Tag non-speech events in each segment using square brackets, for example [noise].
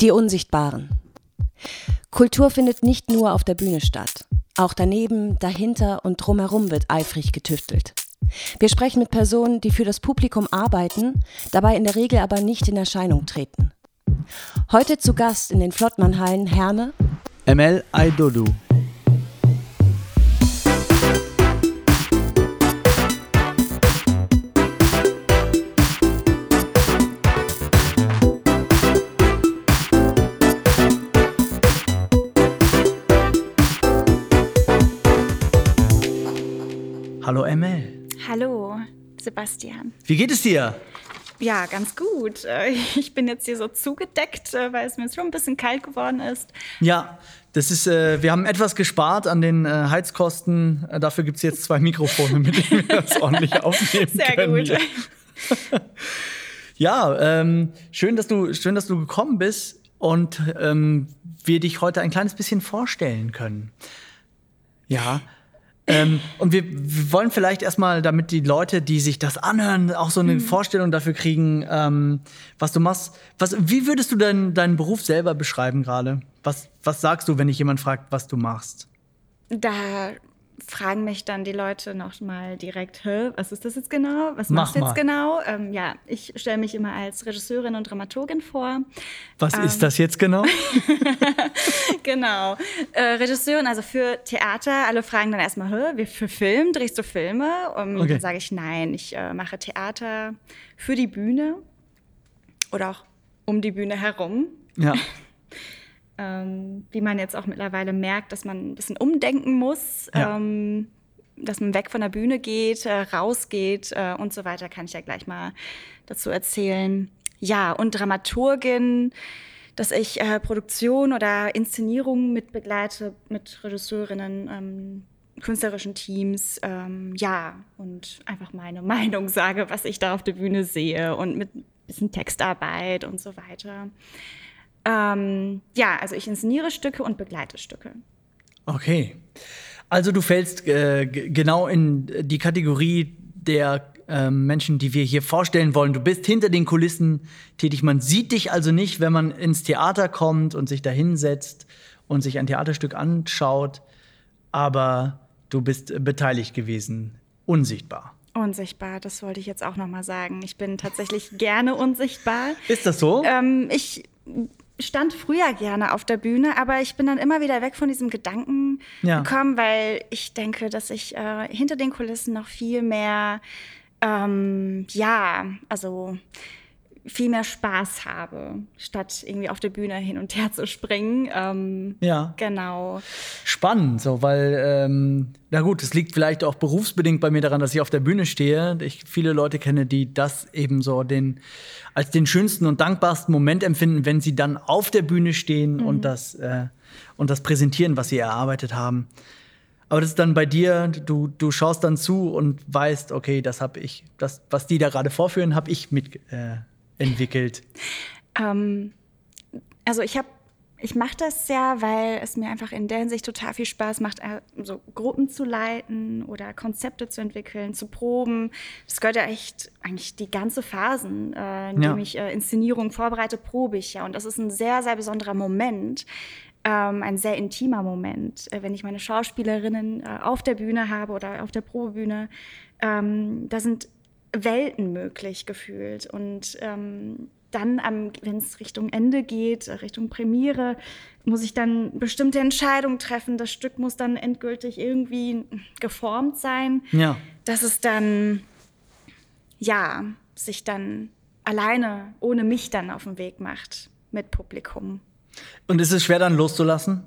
Die Unsichtbaren. Kultur findet nicht nur auf der Bühne statt. Auch daneben, dahinter und drumherum wird eifrig getüftelt. Wir sprechen mit Personen, die für das Publikum arbeiten, dabei in der Regel aber nicht in Erscheinung treten. Heute zu Gast in den Flottmannhallen Herne, ML Aidodu. Sebastian. Wie geht es dir? Ja, ganz gut. Äh, Ich bin jetzt hier so zugedeckt, äh, weil es mir schon ein bisschen kalt geworden ist. Ja, das ist, äh, wir haben etwas gespart an den äh, Heizkosten. Dafür gibt es jetzt zwei Mikrofone, mit denen wir das ordentlich [laughs] aufnehmen Sehr können. gut. [laughs] Ja, ähm, schön, dass du, schön, dass du gekommen bist und ähm, wir dich heute ein kleines bisschen vorstellen können. Ja. Ähm, und wir, wir wollen vielleicht erstmal, damit die Leute, die sich das anhören, auch so eine Mhm. Vorstellung dafür kriegen, ähm, was du machst. Was, wie würdest du deinen, deinen Beruf selber beschreiben gerade? Was, was sagst du, wenn dich jemand fragt, was du machst? Da fragen mich dann die Leute noch mal direkt, Hä, was ist das jetzt genau? Was Mach machst du mal. jetzt genau? Ähm, ja, ich stelle mich immer als Regisseurin und Dramaturgin vor. Was Ähm. ist das jetzt genau? [laughs] genau. Äh, Regisseurin, also für Theater. Alle fragen dann erstmal, Hä, wie für Film? Drehst du Filme? Und Okay. dann sage ich, nein, ich äh, mache Theater für die Bühne oder auch um die Bühne herum. ja. [laughs] ähm, wie man jetzt auch mittlerweile merkt, dass man ein bisschen umdenken muss, Ja. ähm, dass man weg von der Bühne geht, äh, rausgeht äh, und so weiter, kann ich ja gleich mal dazu erzählen. Ja, und Dramaturgin, dass ich äh, Produktion oder Inszenierungen mit begleite, mit Regisseurinnen, ähm, künstlerischen Teams, ähm, ja, und einfach meine [laughs] Meinung sage, was ich da auf der Bühne sehe und mit ein bisschen Textarbeit und so weiter. Ähm, ja, also ich inszeniere Stücke und begleite Stücke. Okay. Also du fällst äh, genau in die Kategorie der ähm, Menschen, die wir hier vorstellen wollen. Du bist hinter den Kulissen tätig. Man sieht dich also nicht, wenn man ins Theater kommt und sich da hinsetzt und sich ein Theaterstück anschaut. Aber du bist äh, beteiligt gewesen, unsichtbar. Unsichtbar, das wollte ich jetzt auch noch mal sagen. Ich bin tatsächlich gerne unsichtbar. Ist das so? Ähm, ich stand früher gerne auf der Bühne, aber ich bin dann immer wieder weg von diesem Gedanken Ja. gekommen, weil ich denke, dass ich äh, hinter den Kulissen noch viel mehr, ähm, ja, also viel mehr Spaß habe, statt irgendwie auf der Bühne hin und her zu springen. Ähm, Ja. Genau. Spannend, so, weil, ähm, na gut, es liegt vielleicht auch berufsbedingt bei mir daran, dass ich auf der Bühne stehe. Ich viele Leute kenne, die das eben so den, als den schönsten und dankbarsten Moment empfinden, wenn sie dann auf der Bühne stehen und, das, äh, und das präsentieren, was sie erarbeitet haben. Aber das ist dann bei dir, du, du schaust dann zu und weißt, okay, das habe ich, das, was die da gerade vorführen, habe ich mit äh, entwickelt. Ähm, also ich habe, ich mache das ja, weil es mir einfach in der Hinsicht total viel Spaß macht, äh, so Gruppen zu leiten oder Konzepte zu entwickeln, zu proben. Das gehört ja echt eigentlich die ganze Phasen, äh, in Ja. dem ich äh, Inszenierungen vorbereite, probe ich ja. Und das ist ein sehr, sehr besonderer Moment. Ähm, ein sehr intimer Moment, äh, wenn ich meine Schauspielerinnen äh, auf der Bühne habe oder auf der Probebühne. Ähm, da sind Welten möglich gefühlt. Und ähm, dann, wenn es Richtung Ende geht, äh, Richtung Premiere, muss ich dann bestimmte Entscheidungen treffen. Das Stück muss dann endgültig irgendwie geformt sein, Ja. dass es dann, ja, sich dann alleine, ohne mich dann auf den Weg macht mit Publikum. Und ist es schwer dann loszulassen?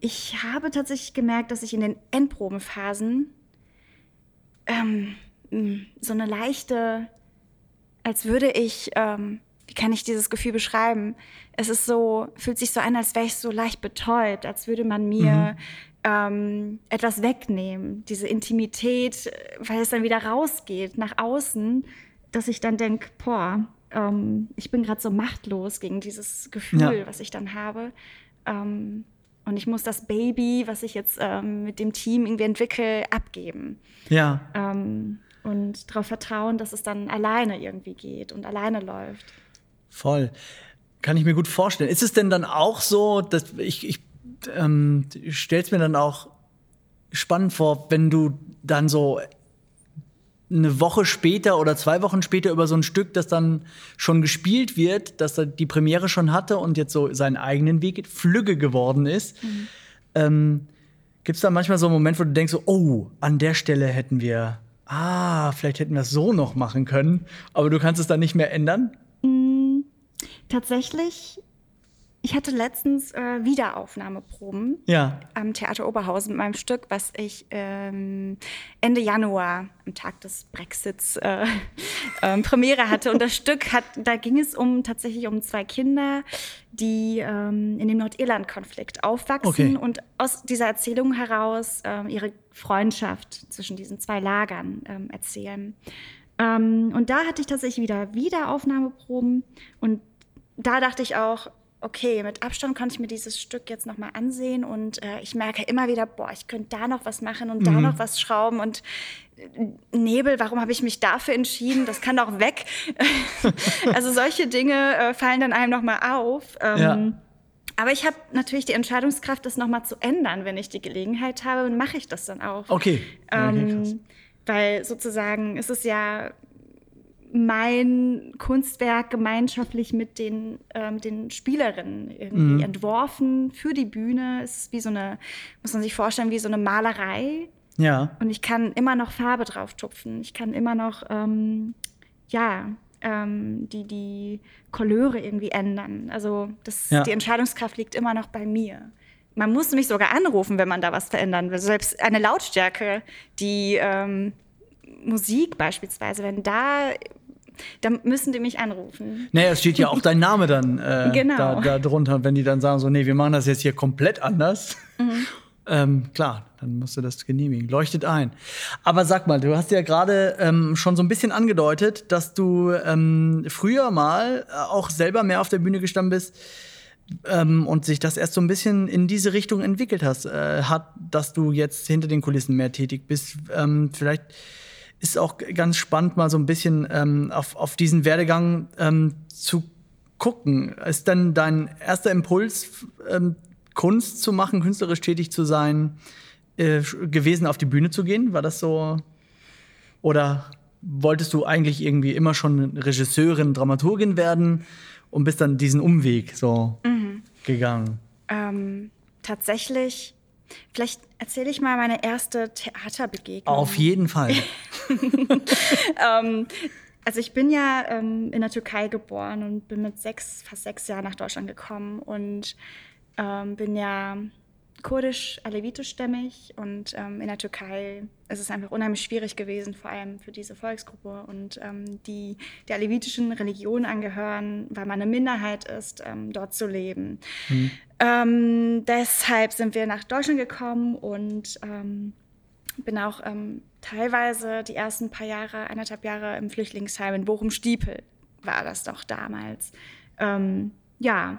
Ich habe tatsächlich gemerkt, dass ich in den Endprobenphasen ähm, so eine leichte, als würde ich, ähm, wie kann ich dieses Gefühl beschreiben? Es ist so, fühlt sich so an, als wäre ich so leicht betäubt, als würde man mir ähm, etwas wegnehmen, diese Intimität, weil es dann wieder rausgeht nach außen, dass ich dann denke, boah, ähm, ich bin gerade so machtlos gegen dieses Gefühl, Ja. was ich dann habe. Ähm, und ich muss das Baby, was ich jetzt ähm, mit dem Team irgendwie entwickle, abgeben. Ja. Ähm, und darauf vertrauen, dass es dann alleine irgendwie geht und alleine läuft. Voll. kann ich mir gut vorstellen. Ist es denn dann auch so, dass ich, ich ähm, stelle es mir dann auch spannend vor, wenn du dann so eine Woche später oder zwei Wochen später über so ein Stück, das dann schon gespielt wird, dass er die Premiere schon hatte und jetzt so seinen eigenen Weg Flügge geworden ist. Mhm. Ähm, Gibt es da manchmal so einen Moment, wo du denkst, so, oh, an der Stelle hätten wir, ah, vielleicht hätten wir es so noch machen können, aber du kannst es dann nicht mehr ändern? Mhm. Tatsächlich ich hatte letztens äh, Wiederaufnahmeproben ja. am Theater Oberhausen mit meinem Stück, was ich ähm, Ende Januar, am Tag des Brexits, äh, [laughs] äh, Premiere hatte. Und das Stück hat, da ging es um tatsächlich um zwei Kinder, die ähm, in dem Nordirland-Konflikt aufwachsen okay. und aus dieser Erzählung heraus ähm, ihre Freundschaft zwischen diesen zwei Lagern ähm, erzählen. Ähm, und da hatte ich tatsächlich wieder Wiederaufnahmeproben und da dachte ich auch, okay, mit Abstand konnte ich mir dieses Stück jetzt nochmal ansehen und äh, ich merke immer wieder, boah, ich könnte da noch was machen und mhm. da noch was schrauben und äh, Nebel, warum habe ich mich dafür entschieden? Das kann doch weg. [laughs] also solche Dinge äh, fallen dann einem nochmal auf. Ähm, ja. Aber ich habe natürlich die Entscheidungskraft, das nochmal zu ändern, wenn ich die Gelegenheit habe, und mache ich das dann auch. Okay. Ähm, okay weil sozusagen ist es ja mein Kunstwerk gemeinschaftlich mit den, äh, den Spielerinnen irgendwie mhm. entworfen für die Bühne. Es ist wie so eine, muss man sich vorstellen, wie so eine Malerei. Ja. Und ich kann immer noch Farbe drauf tupfen. Ich kann immer noch, ähm, ja, ähm, die, die Couleur irgendwie ändern. Also das, ja. die Entscheidungskraft liegt immer noch bei mir. Man muss mich sogar anrufen, wenn man da was verändern will. Selbst eine Lautstärke, die ähm, Musik beispielsweise, wenn da dann müssen die mich anrufen. Naja, es steht ja auch dein Name dann [laughs] äh, genau. da, da, drunter. Wenn die dann sagen, so, nee, wir machen das jetzt hier komplett anders. Mhm. [laughs] ähm, klar, dann musst du das genehmigen. Leuchtet ein. Aber sag mal, du hast ja gerade ähm, schon so ein bisschen angedeutet, dass du ähm, früher mal äh, auch selber mehr auf der Bühne gestanden bist. Ähm, und sich das erst so ein bisschen in diese Richtung entwickelt hast, äh, hat, dass du jetzt hinter den Kulissen mehr tätig bist. Ähm, vielleicht ist auch ganz spannend, mal so ein bisschen ähm, auf, auf diesen Werdegang ähm, zu gucken. Ist denn dein erster Impuls, ähm, Kunst zu machen, künstlerisch tätig zu sein, äh, gewesen, auf die Bühne zu gehen? War das so? Oder wolltest du eigentlich irgendwie immer schon Regisseurin, Dramaturgin werden und bist dann diesen Umweg so mhm. gegangen? Ähm, tatsächlich Vielleicht erzähle ich mal meine erste Theaterbegegnung. Auf jeden Fall. [laughs] ähm, also ich bin ja ähm, in der Türkei geboren und bin mit sechs, fast sechs Jahren nach Deutschland gekommen und ähm, bin ja kurdisch-alevitischstämmig und ähm, in der Türkei ist es einfach unheimlich schwierig gewesen, vor allem für diese Volksgruppe und ähm, die der alevitischen Religion angehören, weil man eine Minderheit ist, ähm, dort zu leben. Mhm. Ähm, deshalb sind wir nach Deutschland gekommen und ähm, bin auch ähm, teilweise die ersten paar Jahre, eineinhalb Jahre im Flüchtlingsheim in Bochum-Stiepel war das doch damals. ja,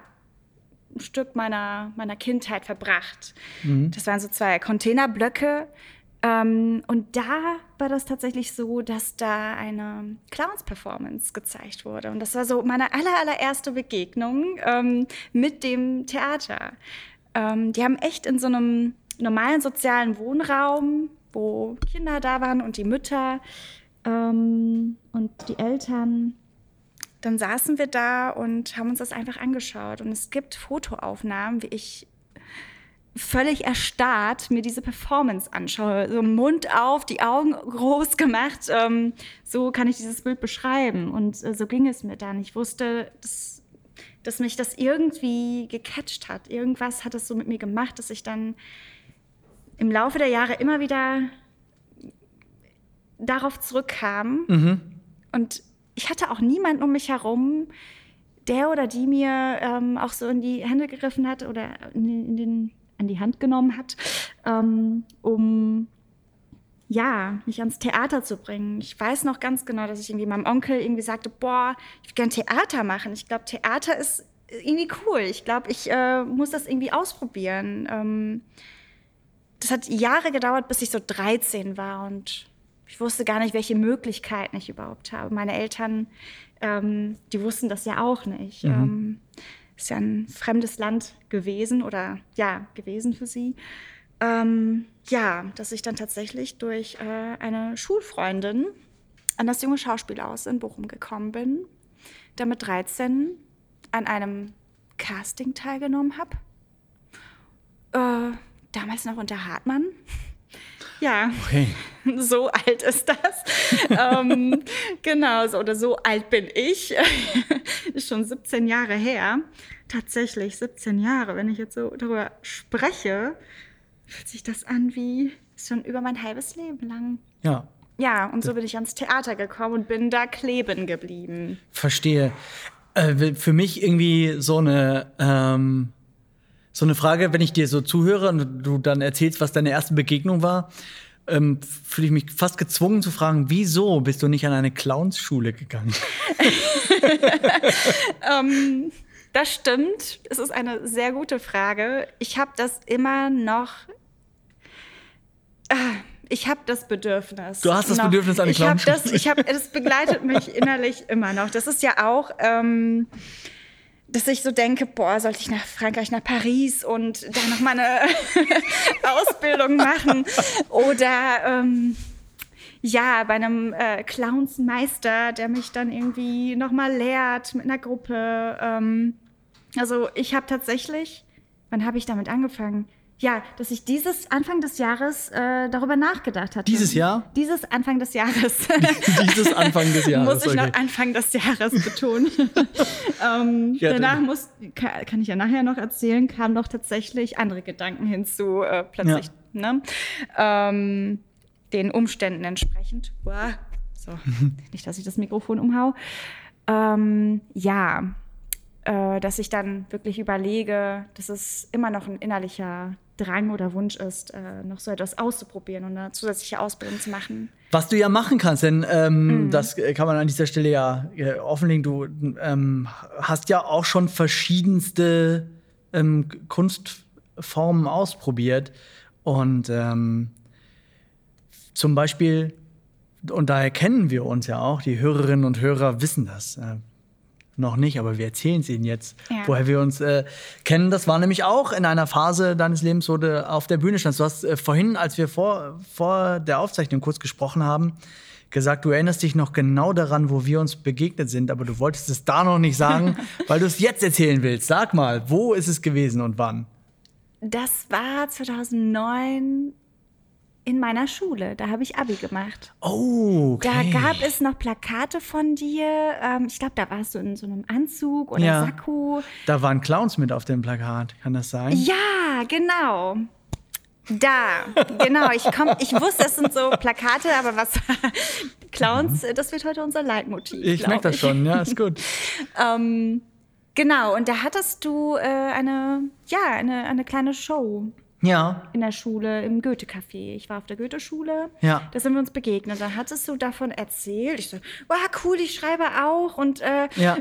ein Stück meiner, meiner Kindheit verbracht. Mhm. Das waren so zwei Containerblöcke. Ähm, und da war das tatsächlich so, dass da eine Clowns-Performance gezeigt wurde. Und das war so meine aller, allererste Begegnung ähm, mit dem Theater. Ähm, die haben echt in so einem normalen sozialen Wohnraum, wo Kinder da waren und die Mütter ähm, und die Eltern dann saßen wir da und haben uns das einfach angeschaut. Und es gibt Fotoaufnahmen, wie ich völlig erstarrt mir diese Performance anschaue. So Mund auf, die Augen groß gemacht. Ähm, so kann ich dieses Bild beschreiben. Und äh, so ging es mir dann. Ich wusste, dass, dass mich das irgendwie gecatcht hat. Irgendwas hat es so mit mir gemacht, dass ich dann im Laufe der Jahre immer wieder darauf zurückkam. Mhm. Und ich hatte auch niemanden um mich herum, der oder die mir ähm, auch so in die Hände gegriffen hat oder in den, in den an die Hand genommen hat, ähm, um ja, mich ans Theater zu bringen. Ich weiß noch ganz genau, dass ich irgendwie meinem Onkel irgendwie sagte, boah, ich würde gerne Theater machen. Ich glaube, Theater ist irgendwie cool. Ich glaube, ich äh, muss das irgendwie ausprobieren. Ähm, das hat Jahre gedauert, bis ich so 13 war und ich wusste gar nicht, welche Möglichkeiten ich überhaupt habe. Meine Eltern, ähm, die wussten das ja auch nicht. Mhm. Ähm, ist ja ein fremdes Land gewesen oder ja, gewesen für sie. Ähm, ja, dass ich dann tatsächlich durch äh, eine Schulfreundin an das junge Schauspielhaus in Bochum gekommen bin, da mit 13 an einem Casting teilgenommen habe. Äh, damals noch unter Hartmann. Ja, Okay. [laughs] so alt ist das. ähm, [laughs] genau, so, oder so alt bin ich. [laughs] ist schon 17 Jahre her. Tatsächlich 17 Jahre. Wenn ich jetzt so darüber spreche, fühlt sich das an wie schon über mein halbes Leben lang. Ja, Ja, und so bin ich ans Theater gekommen und bin da kleben geblieben. verstehe. Äh, für mich irgendwie so eine, ähm, so eine Frage, wenn ich dir so zuhöre und du dann erzählst, was deine erste Begegnung war, ähm, fühle ich mich fast gezwungen zu fragen, wieso bist du nicht an eine Clownsschule gegangen? [laughs] Ähm, das stimmt. Es ist eine sehr gute Frage. Ich habe das immer noch. Ah, Ich habe das Bedürfnis. Du hast das noch. Bedürfnis, eine ich hab Clownschule das, ich habe, Es begleitet mich innerlich immer noch. Das ist ja auch, ähm, dass ich so denke, boah, sollte ich nach Frankreich, nach Paris und da noch mal eine [laughs] Ausbildung machen oder ähm, ja, bei einem äh, Clownsmeister, der mich dann irgendwie nochmal lehrt mit einer Gruppe. Ähm, also ich habe tatsächlich, wann habe ich damit angefangen? Ja, dass ich dieses Anfang des Jahres äh, darüber nachgedacht hatte. Dieses Jahr? Dieses Anfang des Jahres. [laughs] Dieses Anfang des Jahres. muss ich noch okay. Anfang des Jahres betonen. [laughs] ähm, Ja, danach muss, kann, kann ich ja nachher noch erzählen, kamen noch tatsächlich andere Gedanken hinzu, äh, plötzlich, ne? Ähm, den Umständen entsprechend. Uah. So, [laughs] nicht, dass ich das Mikrofon umhau. Ähm, ja, äh, dass ich dann wirklich überlege, dass es immer noch ein innerlicher Drang oder Wunsch ist, äh, noch so etwas auszuprobieren und eine zusätzliche Ausbildung zu machen. Was du ja machen kannst, denn Mhm. ähm, das kann man an dieser Stelle ja äh, offenlegen. Du ähm, hast ja auch schon verschiedenste ähm, Kunstformen ausprobiert. Und ähm, zum Beispiel, und daher kennen wir uns ja auch, die Hörerinnen und Hörer wissen das. Äh, noch nicht, aber wir erzählen es ihnen jetzt, Ja. woher wir uns äh, kennen. Das war nämlich auch in einer Phase deines Lebens, wo du auf der Bühne standst. Du hast äh, vorhin, als wir vor, vor der Aufzeichnung kurz gesprochen haben, gesagt, du erinnerst dich noch genau daran, wo wir uns begegnet sind, aber du wolltest es da noch nicht sagen, [laughs] weil du es jetzt erzählen willst. Sag mal, wo ist es gewesen und wann? Das war 2009 in meiner Schule. Da habe ich Abi gemacht. Oh, okay. Da gab es noch Plakate von dir. Ähm, ich glaube, da warst du in so einem Anzug oder Ja. Sakko. Da waren Clowns mit auf dem Plakat, kann das sein? Ja, genau. Da, genau. Ich, komm, ich wusste, es sind so Plakate, aber was [laughs] Clowns, äh, das wird heute unser Leitmotiv. Ich merke das schon, ja, ist gut. [laughs] Ähm, genau, und da hattest du äh, eine, ja, eine, eine kleine Show Ja, in der Schule im Goethe-Café. Ich war auf der Goethe-Schule. Ja. Da sind wir uns begegnet. Da hattest du davon erzählt. Ich so, wow, cool, ich schreibe auch. Und, äh, ja,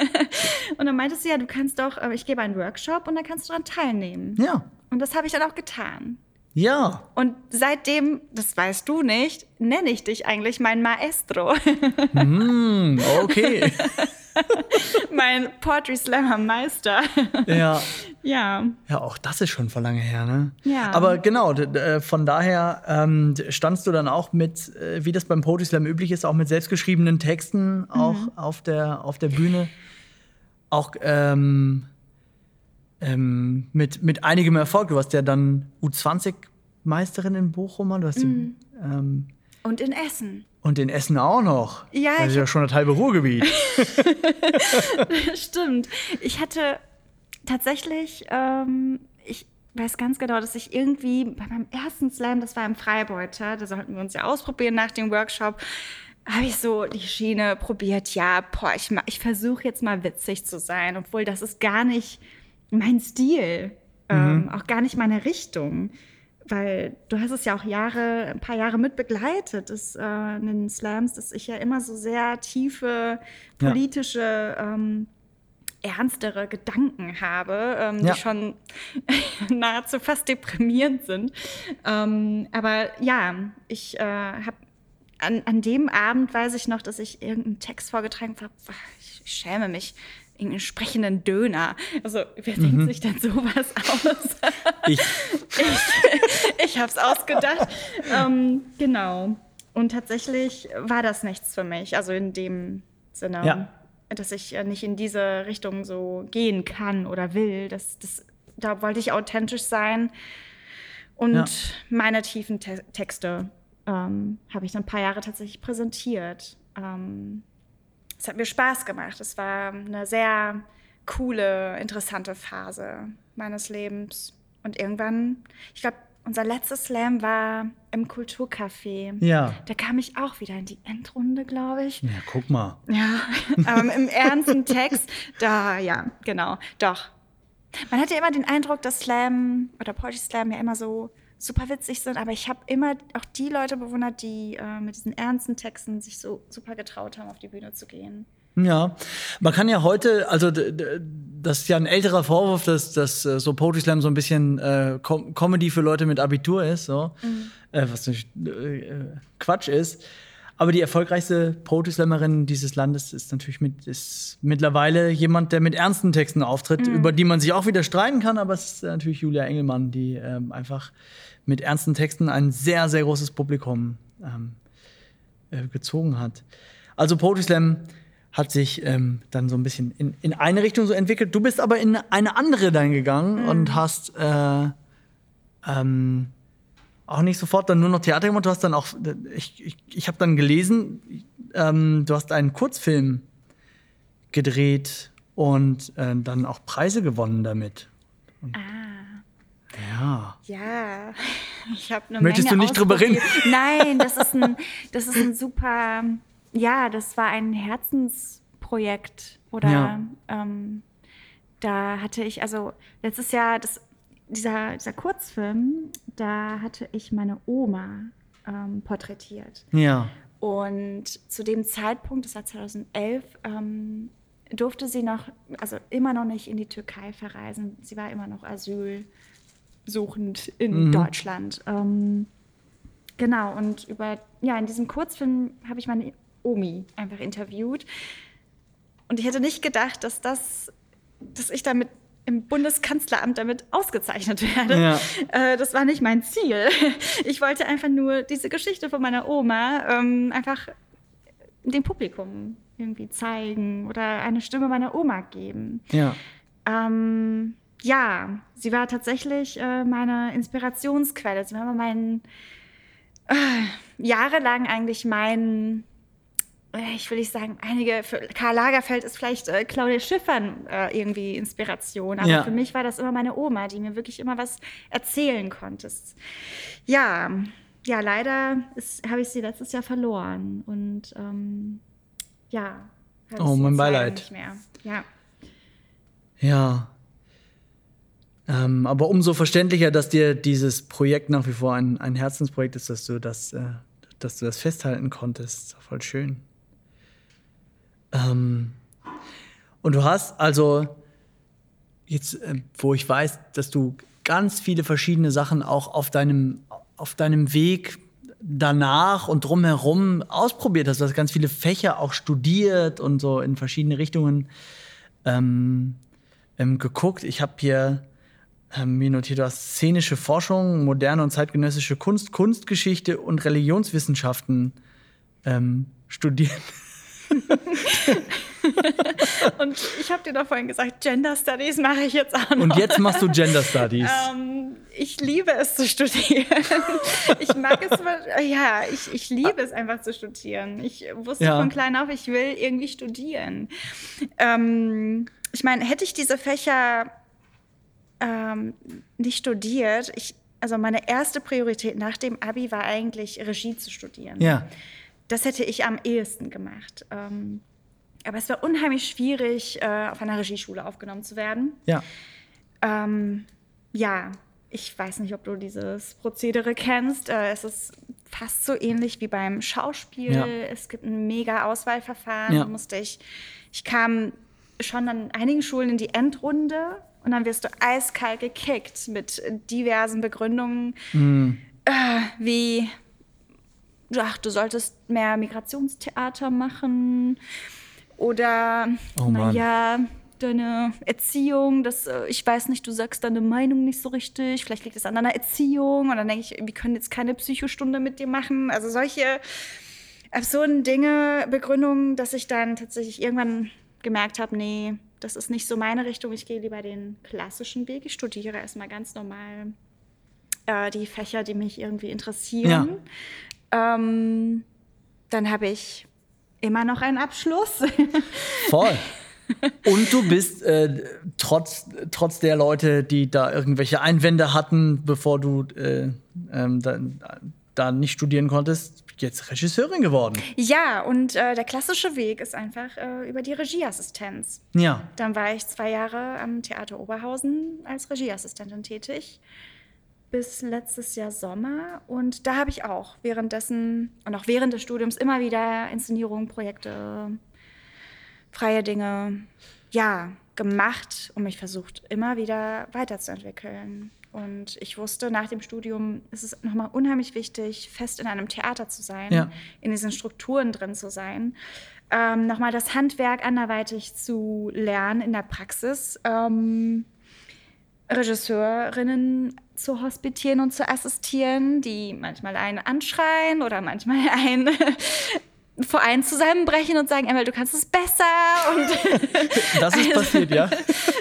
[laughs] und dann meintest du, ja, du kannst doch, äh, ich gebe einen Workshop und da kannst du daran teilnehmen. ja, Und das habe ich dann auch getan. Ja. Und seitdem, das weißt du nicht, nenne ich dich eigentlich mein Maestro, Hm, okay. [laughs] mein Poetry Slammer Meister. ja. ja. Ja, auch das ist schon vor lange her, ne? Ja. Aber genau, äh, von daher ähm, standst du dann auch mit, äh, wie das beim Poetry Slam üblich ist, auch mit selbstgeschriebenen Texten auch Mhm. auf, der, auf der Bühne. Auch ähm, ähm, mit, mit einigem Erfolg. Du warst ja dann U20-Meisterin in Bochum, du hast die, Mhm. ähm, Und in Essen. und in Essen auch noch. Ja, Das ist ich ja schon das halbe Ruhrgebiet. [laughs] Stimmt. Ich hatte tatsächlich, ähm, ich weiß ganz genau, dass ich irgendwie bei meinem ersten Slam, das war im Freibeuter, da sollten wir uns ja ausprobieren nach dem Workshop, habe ich so die Schiene probiert, ja, boah, ich, ich versuche jetzt mal witzig zu sein, obwohl das ist gar nicht mein Stil, ähm, auch gar nicht meine Richtung. Weil du hast es ja auch Jahre, ein paar Jahre mit begleitet, das, äh, in den Slams, dass ich ja immer so sehr tiefe Ja. politische, ähm, ernstere Gedanken habe, ähm, Ja. die schon [laughs] nahezu fast deprimierend sind. Ähm, aber ja, ich äh, habe an, an dem Abend weiß ich noch, dass ich irgendeinen Text vorgetragen habe. Ich schäme mich irgendeinen sprechenden Döner. Also wer mhm. denkt sich denn sowas aus? [laughs] Ich. ich ich habe es ausgedacht. ähm, genau. Und tatsächlich war das nichts für mich. Also in dem Sinne, ja. dass ich äh, nicht in diese Richtung so gehen kann oder will. Das, das, da wollte ich authentisch sein. Und ja. meine tiefen Te Texte ähm, habe ich dann ein paar Jahre tatsächlich präsentiert. Ähm, es hat mir Spaß gemacht. Es war eine sehr coole, interessante Phase meines Lebens. Und irgendwann, ich glaube, unser letztes Slam war im Kulturcafé. Ja. Da kam ich auch wieder in die Endrunde, glaube ich. Ja, guck mal. Ja, [laughs] ähm, im ernsten Text, da, ja, genau, doch. Man hat ja immer den Eindruck, dass Slam oder Poetry Slam ja immer so super witzig sind, aber ich habe immer auch die Leute bewundert, die äh, mit diesen ernsten Texten sich so super getraut haben, auf die Bühne zu gehen. Ja, man kann ja heute, also das ist ja ein älterer Vorwurf, dass, dass äh, so Poetry Slam so ein bisschen äh, Com Comedy für Leute mit Abitur ist, so. Mhm. Äh, was natürlich äh, Quatsch ist. Aber die erfolgreichste Poetry Slammerin dieses Landes ist natürlich mit, ist mittlerweile jemand, der mit ernsten Texten auftritt, mhm. über die man sich auch wieder streiten kann, aber es ist natürlich Julia Engelmann, die ähm, einfach mit ernsten Texten ein sehr, sehr großes Publikum ähm, äh, gezogen hat. Also Poetry Slam hat sich ähm, dann so ein bisschen in, in eine Richtung so entwickelt. Du bist aber in eine andere dann gegangen mhm. und hast äh, ähm, auch nicht sofort dann nur noch Theater gemacht. Du hast dann auch, ich, ich, ich habe dann gelesen, ähm, du hast einen Kurzfilm gedreht und äh, dann auch Preise gewonnen damit. Und, ah. Ja. Ja, ich habe eine Möchtest Menge du nicht drüber reden? Nein, das ist ein, das ist ein super ja, das war ein Herzensprojekt. Oder ja. ähm, da hatte ich, also letztes Jahr, das, dieser, dieser Kurzfilm, da hatte ich meine Oma ähm, porträtiert. Ja. Und zu dem Zeitpunkt, das war 2011, ähm, durfte sie noch, also immer noch nicht in die Türkei verreisen. Sie war immer noch asylsuchend in mhm. Deutschland. Ähm, genau, und über, ja, in diesem Kurzfilm habe ich meine Omi einfach interviewt. Und ich hätte nicht gedacht, dass das, dass ich damit im Bundeskanzleramt damit ausgezeichnet werde. Ja. Äh, das war nicht mein Ziel. [laughs] Ich wollte einfach nur diese Geschichte von meiner Oma ähm, einfach dem Publikum irgendwie zeigen oder eine Stimme meiner Oma geben. Ja. Ähm, ja, sie war tatsächlich äh, meine Inspirationsquelle. Sie war mein äh, jahrelang eigentlich mein ich will nicht sagen, einige, für Karl Lagerfeld ist vielleicht äh, Claudia Schiffern äh, irgendwie Inspiration, aber ja. für mich war das immer meine Oma, die mir wirklich immer was erzählen konnte. Ja, ja, leider habe ich sie letztes Jahr verloren und ähm, ja. Oh, mein Beileid. Nicht mehr. Ja. Ja. Ähm, aber umso verständlicher, dass dir dieses Projekt nach wie vor ein, ein Herzensprojekt ist, dass du das, äh, dass du das festhalten konntest. Voll schön. Ähm, und du hast also jetzt, äh, wo ich weiß, dass du ganz viele verschiedene Sachen auch auf deinem, auf deinem Weg danach und drumherum ausprobiert hast. Du hast ganz viele Fächer auch studiert und so in verschiedene Richtungen ähm, ähm, geguckt. Ich habe hier ähm, mir notiert, du hast szenische Forschung, moderne und zeitgenössische Kunst, Kunstgeschichte und Religionswissenschaften ähm, studiert. [laughs] und ich habe dir doch vorhin gesagt, Gender Studies mache ich jetzt auch noch. Und jetzt machst du Gender Studies. ähm, ich liebe es zu studieren. ich mag es, ja, ich, ich liebe es einfach zu studieren. Ich wusste ja. von klein auf, ich will irgendwie studieren. Ähm, ich meine, hätte ich diese Fächer ähm, nicht studiert, ich, also meine erste Priorität nach dem Abi war eigentlich Regie zu studieren. Ja das hätte ich am ehesten gemacht. Ähm, aber es war unheimlich schwierig, äh, auf einer Regieschule aufgenommen zu werden. Ja. Ähm, ja, ich weiß nicht, ob du dieses Prozedere kennst. Äh, es ist fast so ähnlich wie beim Schauspiel. Ja. Es gibt ein mega Auswahlverfahren. Ja. Musste ich, ich kam schon an einigen Schulen in die Endrunde und dann wirst du eiskalt gekickt mit diversen Begründungen, mhm. äh, wie ach, du solltest mehr Migrationstheater machen oder oh naja, deine Erziehung, das, äh, ich weiß nicht, du sagst deine Meinung nicht so richtig, vielleicht liegt es an deiner Erziehung. Und dann denke ich, wir können jetzt keine Psychostunde mit dir machen. Also solche absurden Dinge, Begründungen, dass ich dann tatsächlich irgendwann gemerkt habe, nee, das ist nicht so meine Richtung. Ich gehe lieber den klassischen Weg. Ich studiere erstmal ganz normal äh, die Fächer, die mich irgendwie interessieren. Ähm, dann habe ich immer noch einen Abschluss. [laughs] Voll. Und du bist äh, trotz, trotz der Leute, die da irgendwelche Einwände hatten, bevor du äh, ähm, da, da, nicht studieren konntest, jetzt Regisseurin geworden. Ja, und äh, der klassische Weg ist einfach äh, über die Regieassistenz. Ja. Dann war ich zwei Jahre am Theater Oberhausen als Regieassistentin tätig bis letztes Jahr Sommer. Und da habe ich auch währenddessen und auch während des Studiums immer wieder Inszenierungen, Projekte, freie Dinge, ja, gemacht und mich versucht, immer wieder weiterzuentwickeln. Und ich wusste, nach dem Studium ist es nochmal unheimlich wichtig, fest in einem Theater zu sein, ja. in diesen Strukturen drin zu sein, ähm, nochmal das Handwerk anderweitig zu lernen in der Praxis. Ähm, Regisseurinnen zu hospitieren und zu assistieren, die manchmal einen anschreien oder manchmal [laughs] einen vor einen zusammenbrechen und sagen, Emil, du kannst es besser. Und [laughs] das ist also, passiert, ja.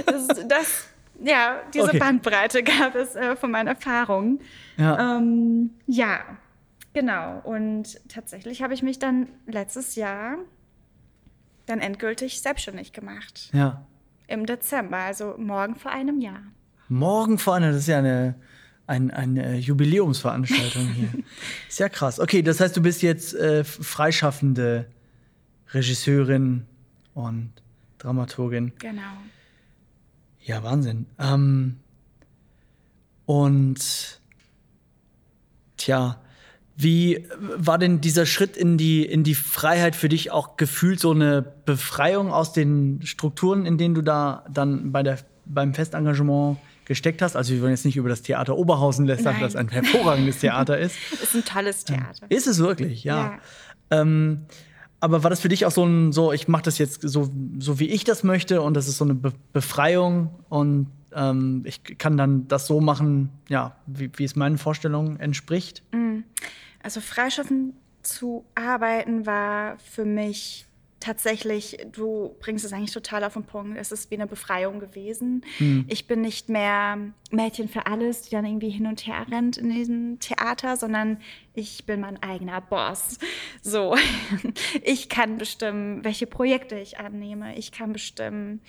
Das, das, ja, diese okay. Bandbreite gab es äh, von meinen Erfahrungen. Ja. Ähm, ja, genau. Und tatsächlich habe ich mich dann letztes Jahr dann endgültig selbstständig gemacht. Ja. Im Dezember, also morgen vor einem Jahr. Morgen vor einer, das ist ja eine, ein, eine Jubiläumsveranstaltung hier. [laughs] ist ja krass. Okay, das heißt, du bist jetzt äh, freischaffende Regisseurin und Dramaturgin. Genau. Ja, Wahnsinn. Ähm, und tja, wie war denn dieser Schritt in die, in die Freiheit für dich auch gefühlt so eine Befreiung aus den Strukturen, in denen du da dann bei der, beim Festengagement gesteckt hast. Also wir wollen jetzt nicht über das Theater Oberhausen lästern, das ein hervorragendes Theater ist. [laughs] ist ein tolles Theater. Ist es wirklich, ja. ja. Ähm, aber war das für dich auch so ein, so ich mache das jetzt so, so wie ich das möchte und das ist so eine Be Befreiung und ähm, ich kann dann das so machen, ja, wie, wie es meinen Vorstellungen entspricht? Mm. Also freischaffen zu arbeiten war für mich tatsächlich, du bringst es eigentlich total auf den Punkt. Es ist wie eine Befreiung gewesen. Mhm. Ich bin nicht mehr Mädchen für alles, die dann irgendwie hin und her rennt in diesem Theater, sondern ich bin mein eigener Boss. So, [laughs] ich kann bestimmen, welche Projekte ich annehme. Ich kann bestimmen,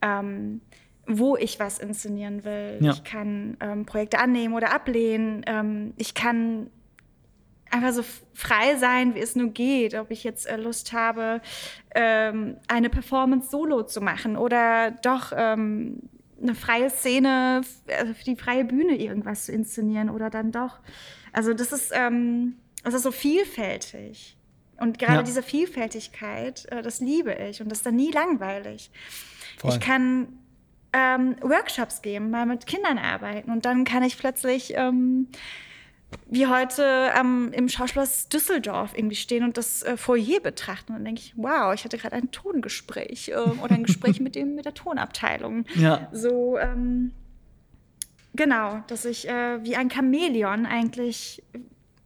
ähm, wo ich was inszenieren will. Ja. Ich kann ähm, Projekte annehmen oder ablehnen. Ähm, ich kann einfach so frei sein, wie es nur geht. Ob ich jetzt äh, Lust habe, ähm, eine Performance solo zu machen oder doch ähm, eine freie Szene also für die freie Bühne irgendwas zu inszenieren oder dann doch. Also das ist, ähm, das ist so vielfältig. Und gerade ja. diese Vielfältigkeit, äh, das liebe ich und das ist dann nie langweilig. Voll. Ich kann ähm, Workshops geben, mal mit Kindern arbeiten und dann kann ich plötzlich ähm, wie heute ähm, im Schauspielhaus Düsseldorf irgendwie stehen und das äh, Foyer betrachten. Und dann denke ich, wow, ich hatte gerade ein Tongespräch äh, oder ein Gespräch [laughs] mit, dem, mit der Tonabteilung. Ja. So, ähm, genau, dass ich äh, wie ein Chamäleon eigentlich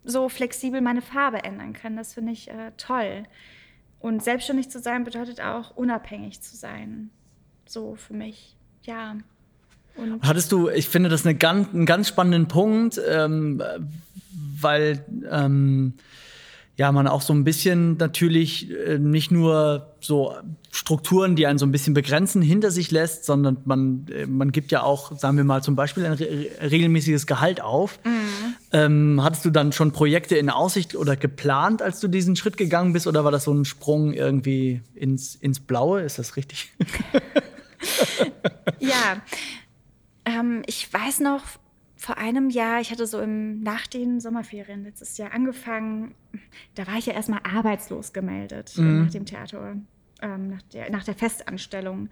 so flexibel meine Farbe ändern kann. Das finde ich äh, toll. Und selbstständig zu sein bedeutet auch unabhängig zu sein. So für mich, ja. Und Hattest du, ich finde das eine ganz, einen ganz spannenden Punkt, ähm, weil ähm, ja man auch so ein bisschen natürlich äh, nicht nur so Strukturen, die einen so ein bisschen begrenzen, hinter sich lässt, sondern man, äh, man gibt ja auch, sagen wir mal zum Beispiel, ein re regelmäßiges Gehalt auf. Mhm. Ähm, hattest du dann schon Projekte in Aussicht oder geplant, als du diesen Schritt gegangen bist, oder war das so ein Sprung irgendwie ins, ins Blaue? Ist das richtig? [laughs] ja, ähm, ich weiß noch, vor einem Jahr, ich hatte so im, nach den Sommerferien letztes Jahr angefangen, da war ich ja erstmal arbeitslos gemeldet mhm. nach dem Theater, ähm, nach, der, nach der Festanstellung.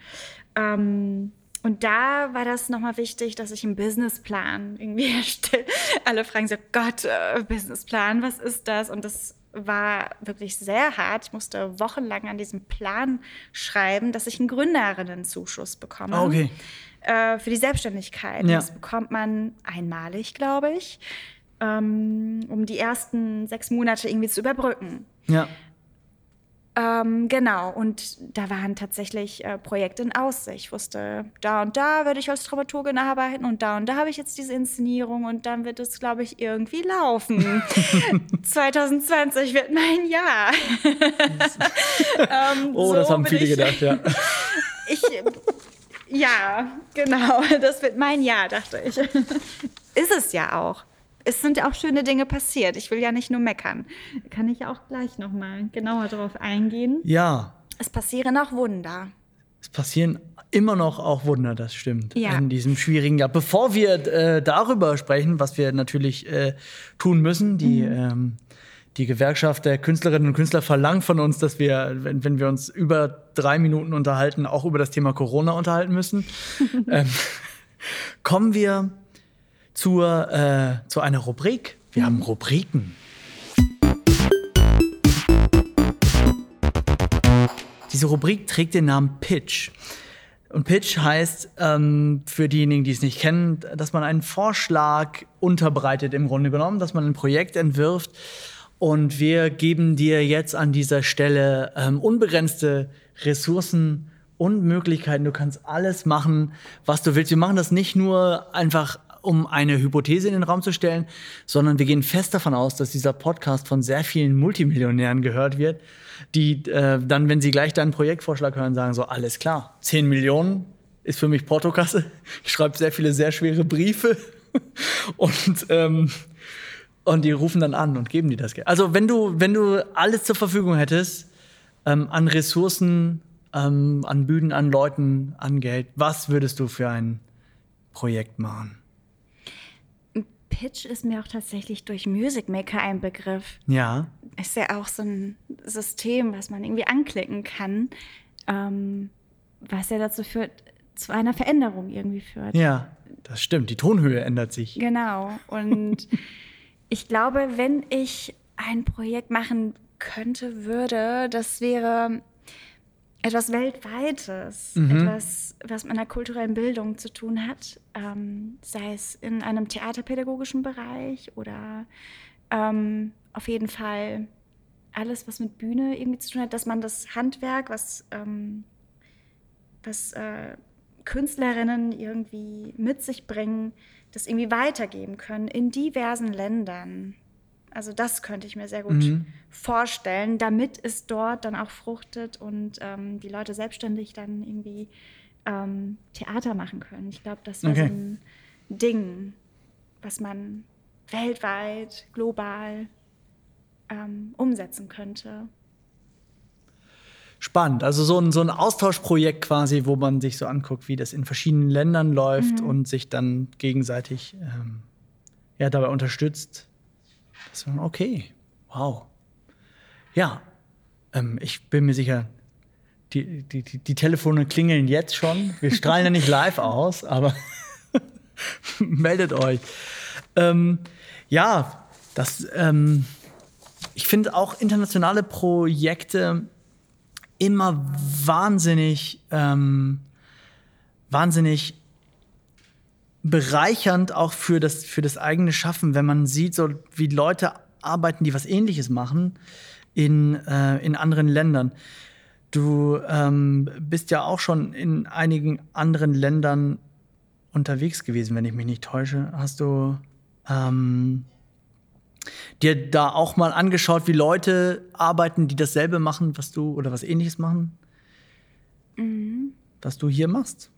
Ähm, und da war das nochmal wichtig, dass ich einen Businessplan irgendwie [laughs] erstelle. Alle fragen so, Gott, äh, Businessplan, was ist das? Und das war wirklich sehr hart. Ich musste wochenlang an diesem Plan schreiben, dass ich einen Gründerinnenzuschuss bekomme. Ah, okay. Äh, für die Selbstständigkeit. Ja. Das bekommt man einmalig, glaube ich, ähm, um die ersten sechs Monate irgendwie zu überbrücken. Ja. Ähm, genau, und da waren tatsächlich äh, Projekte in Aussicht. Ich wusste, da und da werde ich als Dramaturgin arbeiten und da und da habe ich jetzt diese Inszenierung und dann wird es, glaube ich, irgendwie laufen. [laughs] 2020 wird mein Jahr. [laughs] [laughs] ähm, Oh, so das haben viele ich, gedacht, ja. Ich, ja, genau, [laughs] das wird mein Jahr, dachte ich. [laughs] Ist es ja auch. Es sind ja auch schöne Dinge passiert. Ich will ja nicht nur meckern. Kann ich auch gleich noch mal genauer darauf eingehen. Ja, Es passieren auch Wunder. es passieren immer noch auch Wunder, das stimmt. Ja. In diesem schwierigen Jahr. Bevor wir äh, darüber sprechen, was wir natürlich äh, tun müssen, die, ähm, die Gewerkschaft der Künstlerinnen und Künstler verlangt von uns, dass wir, wenn, wenn wir uns über drei Minuten unterhalten, auch über das Thema Corona unterhalten müssen. [laughs] ähm, kommen wir zur, äh, zu einer Rubrik. Wir haben Rubriken. Diese Rubrik trägt den Namen Pitch. Und Pitch heißt, ähm, für diejenigen, die es nicht kennen, dass man einen Vorschlag unterbreitet im Grunde genommen, dass man ein Projekt entwirft. Und wir geben dir jetzt an dieser Stelle ähm, unbegrenzte Ressourcen und Möglichkeiten. Du kannst alles machen, was du willst. Wir machen das nicht nur einfach, um eine Hypothese in den Raum zu stellen, sondern wir gehen fest davon aus, dass dieser Podcast von sehr vielen Multimillionären gehört wird, die äh, dann, wenn sie gleich deinen Projektvorschlag hören, sagen so, alles klar, 10 Millionen ist für mich Portokasse. [laughs] Ich schreibe sehr viele sehr schwere Briefe [laughs] und ähm, und die rufen dann an und geben dir das Geld. Also wenn du, wenn du alles zur Verfügung hättest, ähm, an Ressourcen, ähm, an Bühnen, an Leuten, an Geld, was würdest du für ein Projekt machen? Pitch ist mir auch tatsächlich durch Music Maker ein Begriff. Ja, Ist ja auch so ein System, was man irgendwie anklicken kann, ähm, was ja dazu führt, zu einer Veränderung irgendwie führt. ja, das stimmt. Die Tonhöhe ändert sich. Genau. Und [laughs] ich glaube, wenn ich ein Projekt machen könnte, würde, das wäre etwas Weltweites, etwas, was mit einer kulturellen Bildung zu tun hat, ähm, sei es in einem theaterpädagogischen Bereich oder ähm, auf jeden Fall alles, was mit Bühne irgendwie zu tun hat, dass man das Handwerk, was, ähm, was äh, Künstlerinnen irgendwie mit sich bringen, das irgendwie weitergeben können in diversen Ländern. Also das könnte ich mir sehr gut Mhm. vorstellen, damit es dort dann auch fruchtet und ähm, die Leute selbstständig dann irgendwie ähm, Theater machen können. Ich glaube, das wäre Okay. so ein Ding, was man weltweit, global ähm, umsetzen könnte. Spannend. Also so ein, so ein Austauschprojekt quasi, wo man sich so anguckt, wie das in verschiedenen Ländern läuft und sich dann gegenseitig ähm, ja, dabei unterstützt. Das ist, okay, wow. Ja, ähm, ich bin mir sicher, die, die, die, die Telefone klingeln jetzt schon. Wir strahlen ja nicht live aus, aber [laughs] meldet euch. Ähm, ja, das, ähm, ich finde auch internationale Projekte immer wahnsinnig, ähm, wahnsinnig bereichernd auch für das, für das eigene Schaffen, wenn man sieht, so wie Leute arbeiten, die was Ähnliches machen in, äh, in anderen Ländern. Du ähm, bist ja auch schon in einigen anderen Ländern unterwegs gewesen, wenn ich mich nicht täusche. Hast du ähm, dir da auch mal angeschaut, wie Leute arbeiten, die dasselbe machen, was du oder was ähnliches machen? Was du hier machst?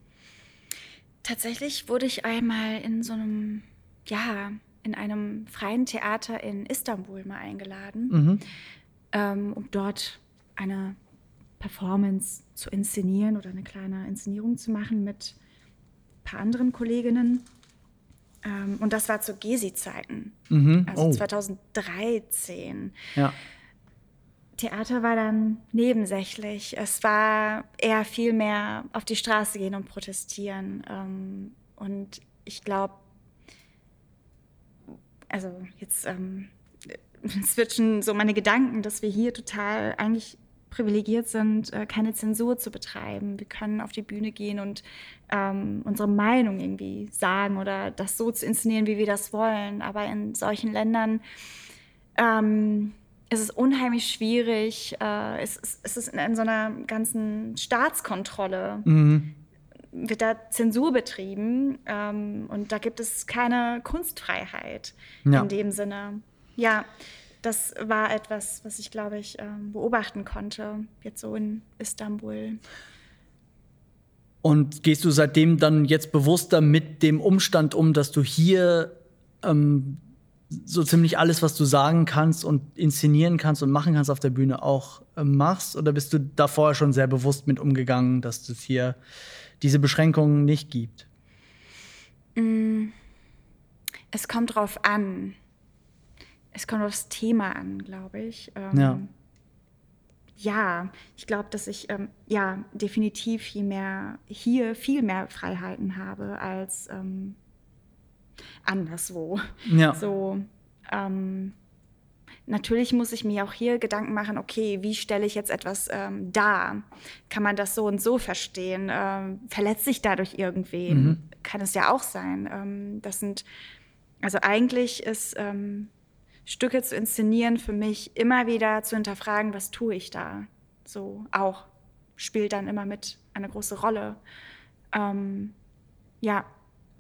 Tatsächlich wurde ich einmal in so einem, ja, in einem freien Theater in Istanbul mal eingeladen, Mhm. ähm, um dort eine Performance zu inszenieren oder eine kleine Inszenierung zu machen mit ein paar anderen Kolleginnen. Ähm, und das war zu Gesi-Zeiten, Mhm. also oh. 2013. Ja. Theater war dann nebensächlich. Es war eher viel mehr auf die Straße gehen und protestieren. Ähm, und ich glaube, also jetzt ähm, [laughs] switchen so meine Gedanken, dass wir hier total eigentlich privilegiert sind, äh, keine Zensur zu betreiben. Wir können auf die Bühne gehen und ähm, unsere Meinung irgendwie sagen oder das so zu inszenieren, wie wir das wollen. Aber in solchen Ländern ähm, ist es unheimlich schwierig. Äh, es, es, es, ist in so einer ganzen Staatskontrolle. Mhm. Wird da Zensur betrieben ähm, und da gibt es keine Kunstfreiheit ja. in dem Sinne. Ja, das war etwas, was ich, glaube ich, ähm, beobachten konnte, jetzt so in Istanbul. Und gehst du seitdem dann jetzt bewusster mit dem Umstand um, dass du hier ähm, so ziemlich alles, was du sagen kannst und inszenieren kannst und machen kannst auf der Bühne auch äh, machst? Oder bist du da vorher schon sehr bewusst mit umgegangen, dass es hier diese Beschränkungen nicht gibt? Mm, es kommt drauf an es kommt aufs Thema an, glaube ich. Ähm, ja. Ja, ich glaube, dass ich ähm, ja definitiv viel mehr hier viel mehr Freiheiten habe als ähm, anderswo. Ja. So, ähm, natürlich muss ich mir auch hier Gedanken machen, okay, wie stelle ich jetzt etwas ähm, dar? Kann man das so und so verstehen? Ähm, verletzt sich dadurch irgendwen? Mhm. Kann es ja auch sein. Ähm, das sind, also eigentlich ist ähm, Stücke zu inszenieren, für mich immer wieder zu hinterfragen, was tue ich da? So auch spielt dann immer mit eine große Rolle. Ähm, ja,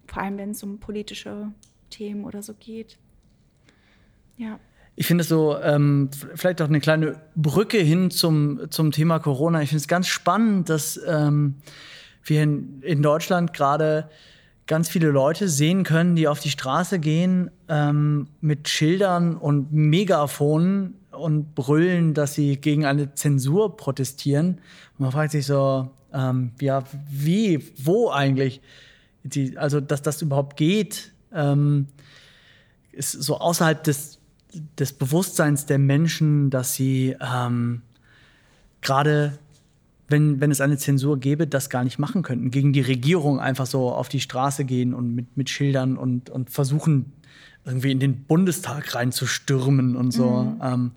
vor allem wenn es um politische Themen oder so geht. Ja. Ich finde es so, ähm, vielleicht auch eine kleine Brücke hin zum, zum Thema Corona. Ich finde es ganz spannend, dass ähm, wir in, in Deutschland gerade ganz viele Leute sehen können, die auf die Straße gehen ähm, mit Schildern und Megafonen und brüllen, dass sie gegen eine Zensur protestieren. Und man fragt sich so, ähm, ja, wie, wo eigentlich? Die, also, dass das überhaupt geht, ähm, ist so außerhalb des, des Bewusstseins der Menschen, dass sie ähm, gerade wenn, wenn es eine Zensur gäbe, das gar nicht machen könnten. Gegen die Regierung einfach so auf die Straße gehen und mit, mit Schildern und, und versuchen, irgendwie in den Bundestag reinzustürmen und so. Mhm. Ähm,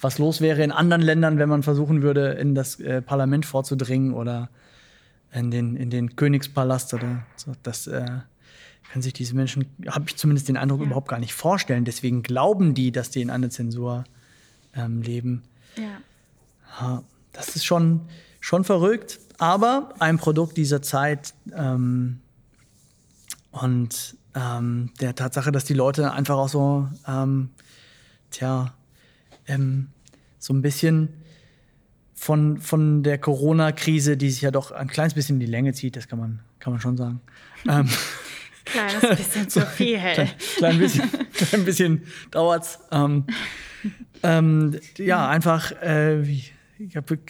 was los wäre in anderen Ländern, wenn man versuchen würde, in das äh, Parlament vorzudringen oder in den, in den Königspalast oder so. Das äh, können sich diese Menschen, habe ich zumindest den Eindruck, ja. überhaupt gar nicht vorstellen. Deswegen glauben die, dass die in einer Zensur ähm, leben. Ja. Das ist schon, schon verrückt, aber ein Produkt dieser Zeit ähm, und ähm, der Tatsache, dass die Leute einfach auch so, ähm, tja, ähm, so ein bisschen von, von der Corona-Krise, die sich ja doch ein kleines bisschen in die Länge zieht, das kann man, kann man schon sagen. [laughs] ähm, Kleines bisschen zu [laughs] viel. Klein, klein bisschen, [laughs] klein bisschen dauert's. Ähm, ähm, ja, einfach, äh, wie,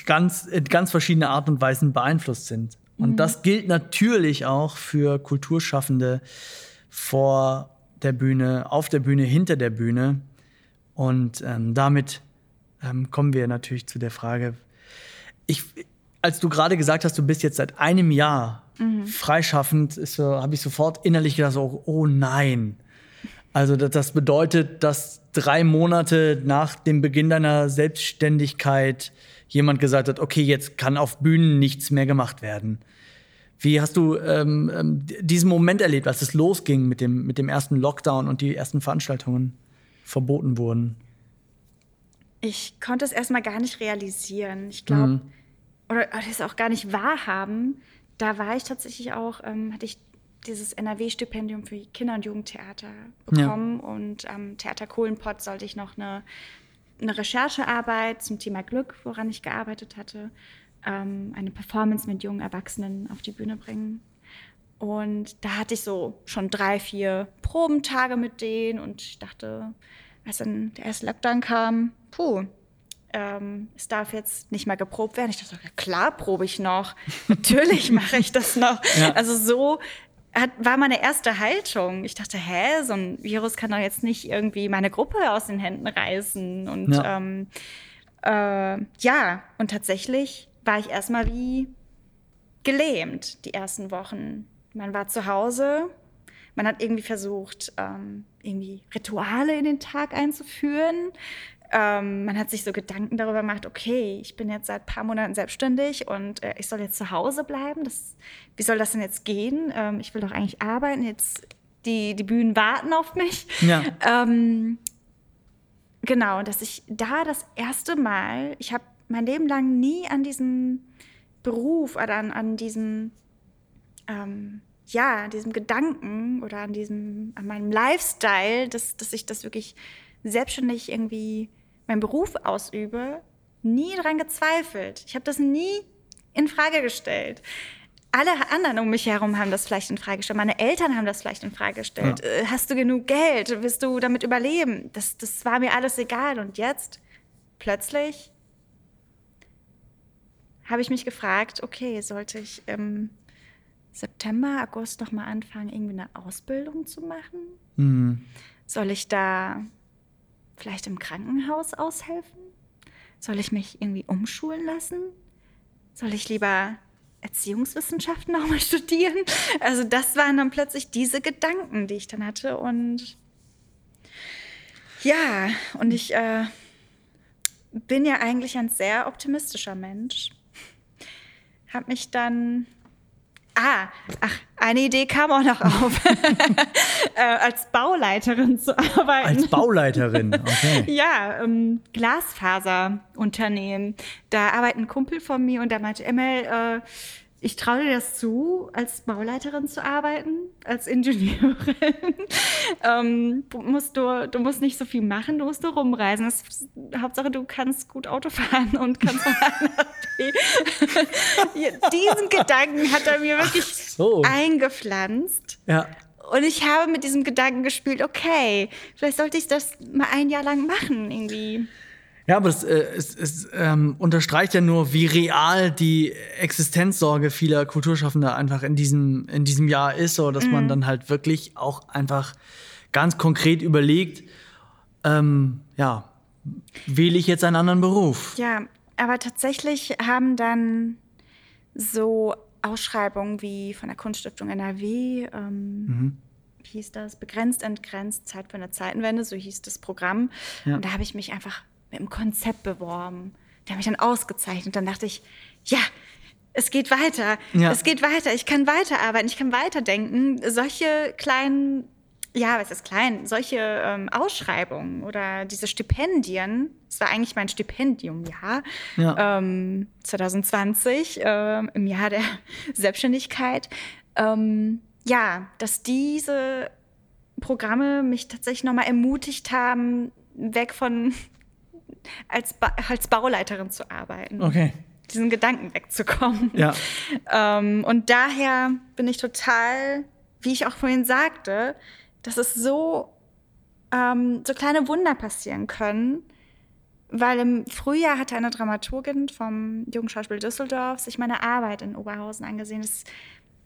ganz, in ganz verschiedene Art und Weisen beeinflusst sind. Und mhm. das gilt natürlich auch für Kulturschaffende vor der Bühne, auf der Bühne, hinter der Bühne. Und ähm, damit ähm, kommen wir natürlich zu der Frage, ich, als du gerade gesagt hast, du bist jetzt seit einem Jahr mhm. freischaffend, so, habe ich sofort innerlich gedacht, so, oh nein. Also das bedeutet, dass drei Monate nach dem Beginn deiner Selbstständigkeit jemand gesagt hat, okay, jetzt kann auf Bühnen nichts mehr gemacht werden. Wie hast du ähm, ähm, diesen Moment erlebt, als es losging mit dem, mit dem ersten Lockdown und die ersten Veranstaltungen verboten wurden? Ich konnte es erstmal gar nicht realisieren. Ich glaube, mhm. oder, oder es auch gar nicht wahrhaben. Da war ich tatsächlich auch, ähm, hatte ich dieses NRW-Stipendium für Kinder- und Jugendtheater bekommen ja. und am Theater Kohlenpott sollte ich noch eine eine Recherchearbeit zum Thema Glück, woran ich gearbeitet hatte, ähm, eine Performance mit jungen Erwachsenen auf die Bühne bringen. Und da hatte ich so schon drei, vier Probentage mit denen und ich dachte, als dann der erste Lockdown kam, puh, ähm, es darf jetzt nicht mehr geprobt werden. Ich dachte, klar probe ich noch. [laughs] Natürlich mache ich das noch. Ja. Also so hat, war meine erste Haltung. Ich dachte, hä, so ein Virus kann doch jetzt nicht irgendwie meine Gruppe aus den Händen reißen. Und ja, ähm, äh, ja. und tatsächlich war ich erstmal wie gelähmt die ersten Wochen. Man war zu Hause, Man hat irgendwie versucht, ähm, irgendwie Rituale in den Tag einzuführen. Ähm, man hat sich so Gedanken darüber gemacht, okay, ich bin jetzt seit ein paar Monaten selbstständig und äh, ich soll jetzt zu Hause bleiben. Das, wie soll das denn jetzt gehen? Ähm, ich will doch eigentlich arbeiten. Jetzt die, die Bühnen warten auf mich. Ja. Ähm, genau, dass ich da das erste Mal, ich habe mein Leben lang nie an diesem Beruf oder an, an diesem, ähm, ja, diesem Gedanken oder an diesem, an meinem Lifestyle, dass, dass ich das wirklich selbstständig irgendwie meinen Beruf ausübe, nie daran gezweifelt. Ich habe das nie in Frage gestellt. Alle anderen um mich herum haben das vielleicht in Frage gestellt. Meine Eltern haben das vielleicht in Frage gestellt. Ja. Äh, Hast du genug Geld? Wirst du damit überleben? Das, das war mir alles egal. Und jetzt plötzlich habe ich mich gefragt, okay, sollte ich im September, August noch mal anfangen, irgendwie eine Ausbildung zu machen? Mhm. Soll ich da vielleicht im Krankenhaus aushelfen? Soll ich mich irgendwie umschulen lassen? Soll ich lieber Erziehungswissenschaften [laughs] nochmal studieren? Also das waren dann plötzlich diese Gedanken, die ich dann hatte. Und ja, und ich äh, bin ja eigentlich ein sehr optimistischer Mensch. Hab mich dann Ah, ach, eine Idee kam auch noch auf, [laughs] äh, als Bauleiterin zu arbeiten. Als Bauleiterin, okay. [laughs] Ja, ähm, Glasfaserunternehmen. Da arbeitet ein Kumpel von mir und der meinte, Emel, äh, ich traue dir das zu, als Bauleiterin zu arbeiten, als Ingenieurin. [laughs] ähm, du, musst du, du musst nicht so viel machen, du musst nur rumreisen. Das, Hauptsache, du kannst gut Auto fahren und kannst von A nach B. Diesen Gedanken hat er mir wirklich so. eingepflanzt. Ja. Und ich habe mit diesem Gedanken gespielt, okay, vielleicht sollte ich das mal ein Jahr lang machen, irgendwie. Ja, aber es, äh, es, es ähm, unterstreicht ja nur, wie real die Existenzsorge vieler Kulturschaffender einfach in diesem, in diesem Jahr ist, so dass man dann halt wirklich auch einfach ganz konkret überlegt, ähm, ja, wähle ich jetzt einen anderen Beruf? Ja, aber tatsächlich haben dann so Ausschreibungen wie von der Kunststiftung NRW, ähm, wie hieß das? Begrenzt, entgrenzt, Zeit für eine Zeitenwende, so hieß das Programm. Ja. Und da habe ich mich einfach mit dem Konzept beworben. Die haben mich dann ausgezeichnet. Dann dachte ich, ja, es geht weiter. Ja. Es geht weiter. Ich kann weiterarbeiten, ich kann weiterdenken. Solche kleinen, ja, was ist klein? Solche ähm, Ausschreibungen oder diese Stipendien, das war eigentlich mein Stipendium, ja, Ja. ähm, 2020, ähm, im Jahr der [laughs] Selbstständigkeit. Ähm, ja, dass diese Programme mich tatsächlich nochmal ermutigt haben, weg von als, ba als Bauleiterin zu arbeiten. Okay. Diesen Gedanken wegzukommen. Ja. Ähm, und daher bin ich total, wie ich auch vorhin sagte, dass es so, ähm, so kleine Wunder passieren können. Weil im Frühjahr hatte eine Dramaturgin vom Jugendschauspiel Düsseldorf sich meine Arbeit in Oberhausen angesehen. Das,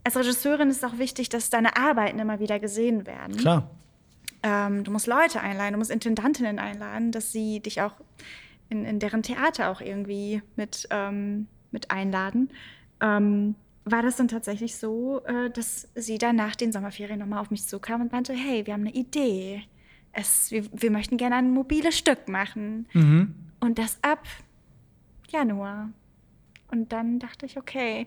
als Regisseurin ist es auch wichtig, dass deine Arbeiten immer wieder gesehen werden. Klar. Ähm, du musst Leute einladen, du musst Intendantinnen einladen, dass sie dich auch in, in deren Theater auch irgendwie mit, ähm, mit einladen. Ähm, war das dann tatsächlich so, äh, dass sie dann nach den Sommerferien nochmal auf mich zukam und meinte, hey, wir haben eine Idee. Es, wir, wir möchten gerne ein mobiles Stück machen. Mhm. Und das ab Januar. Und dann dachte ich, okay,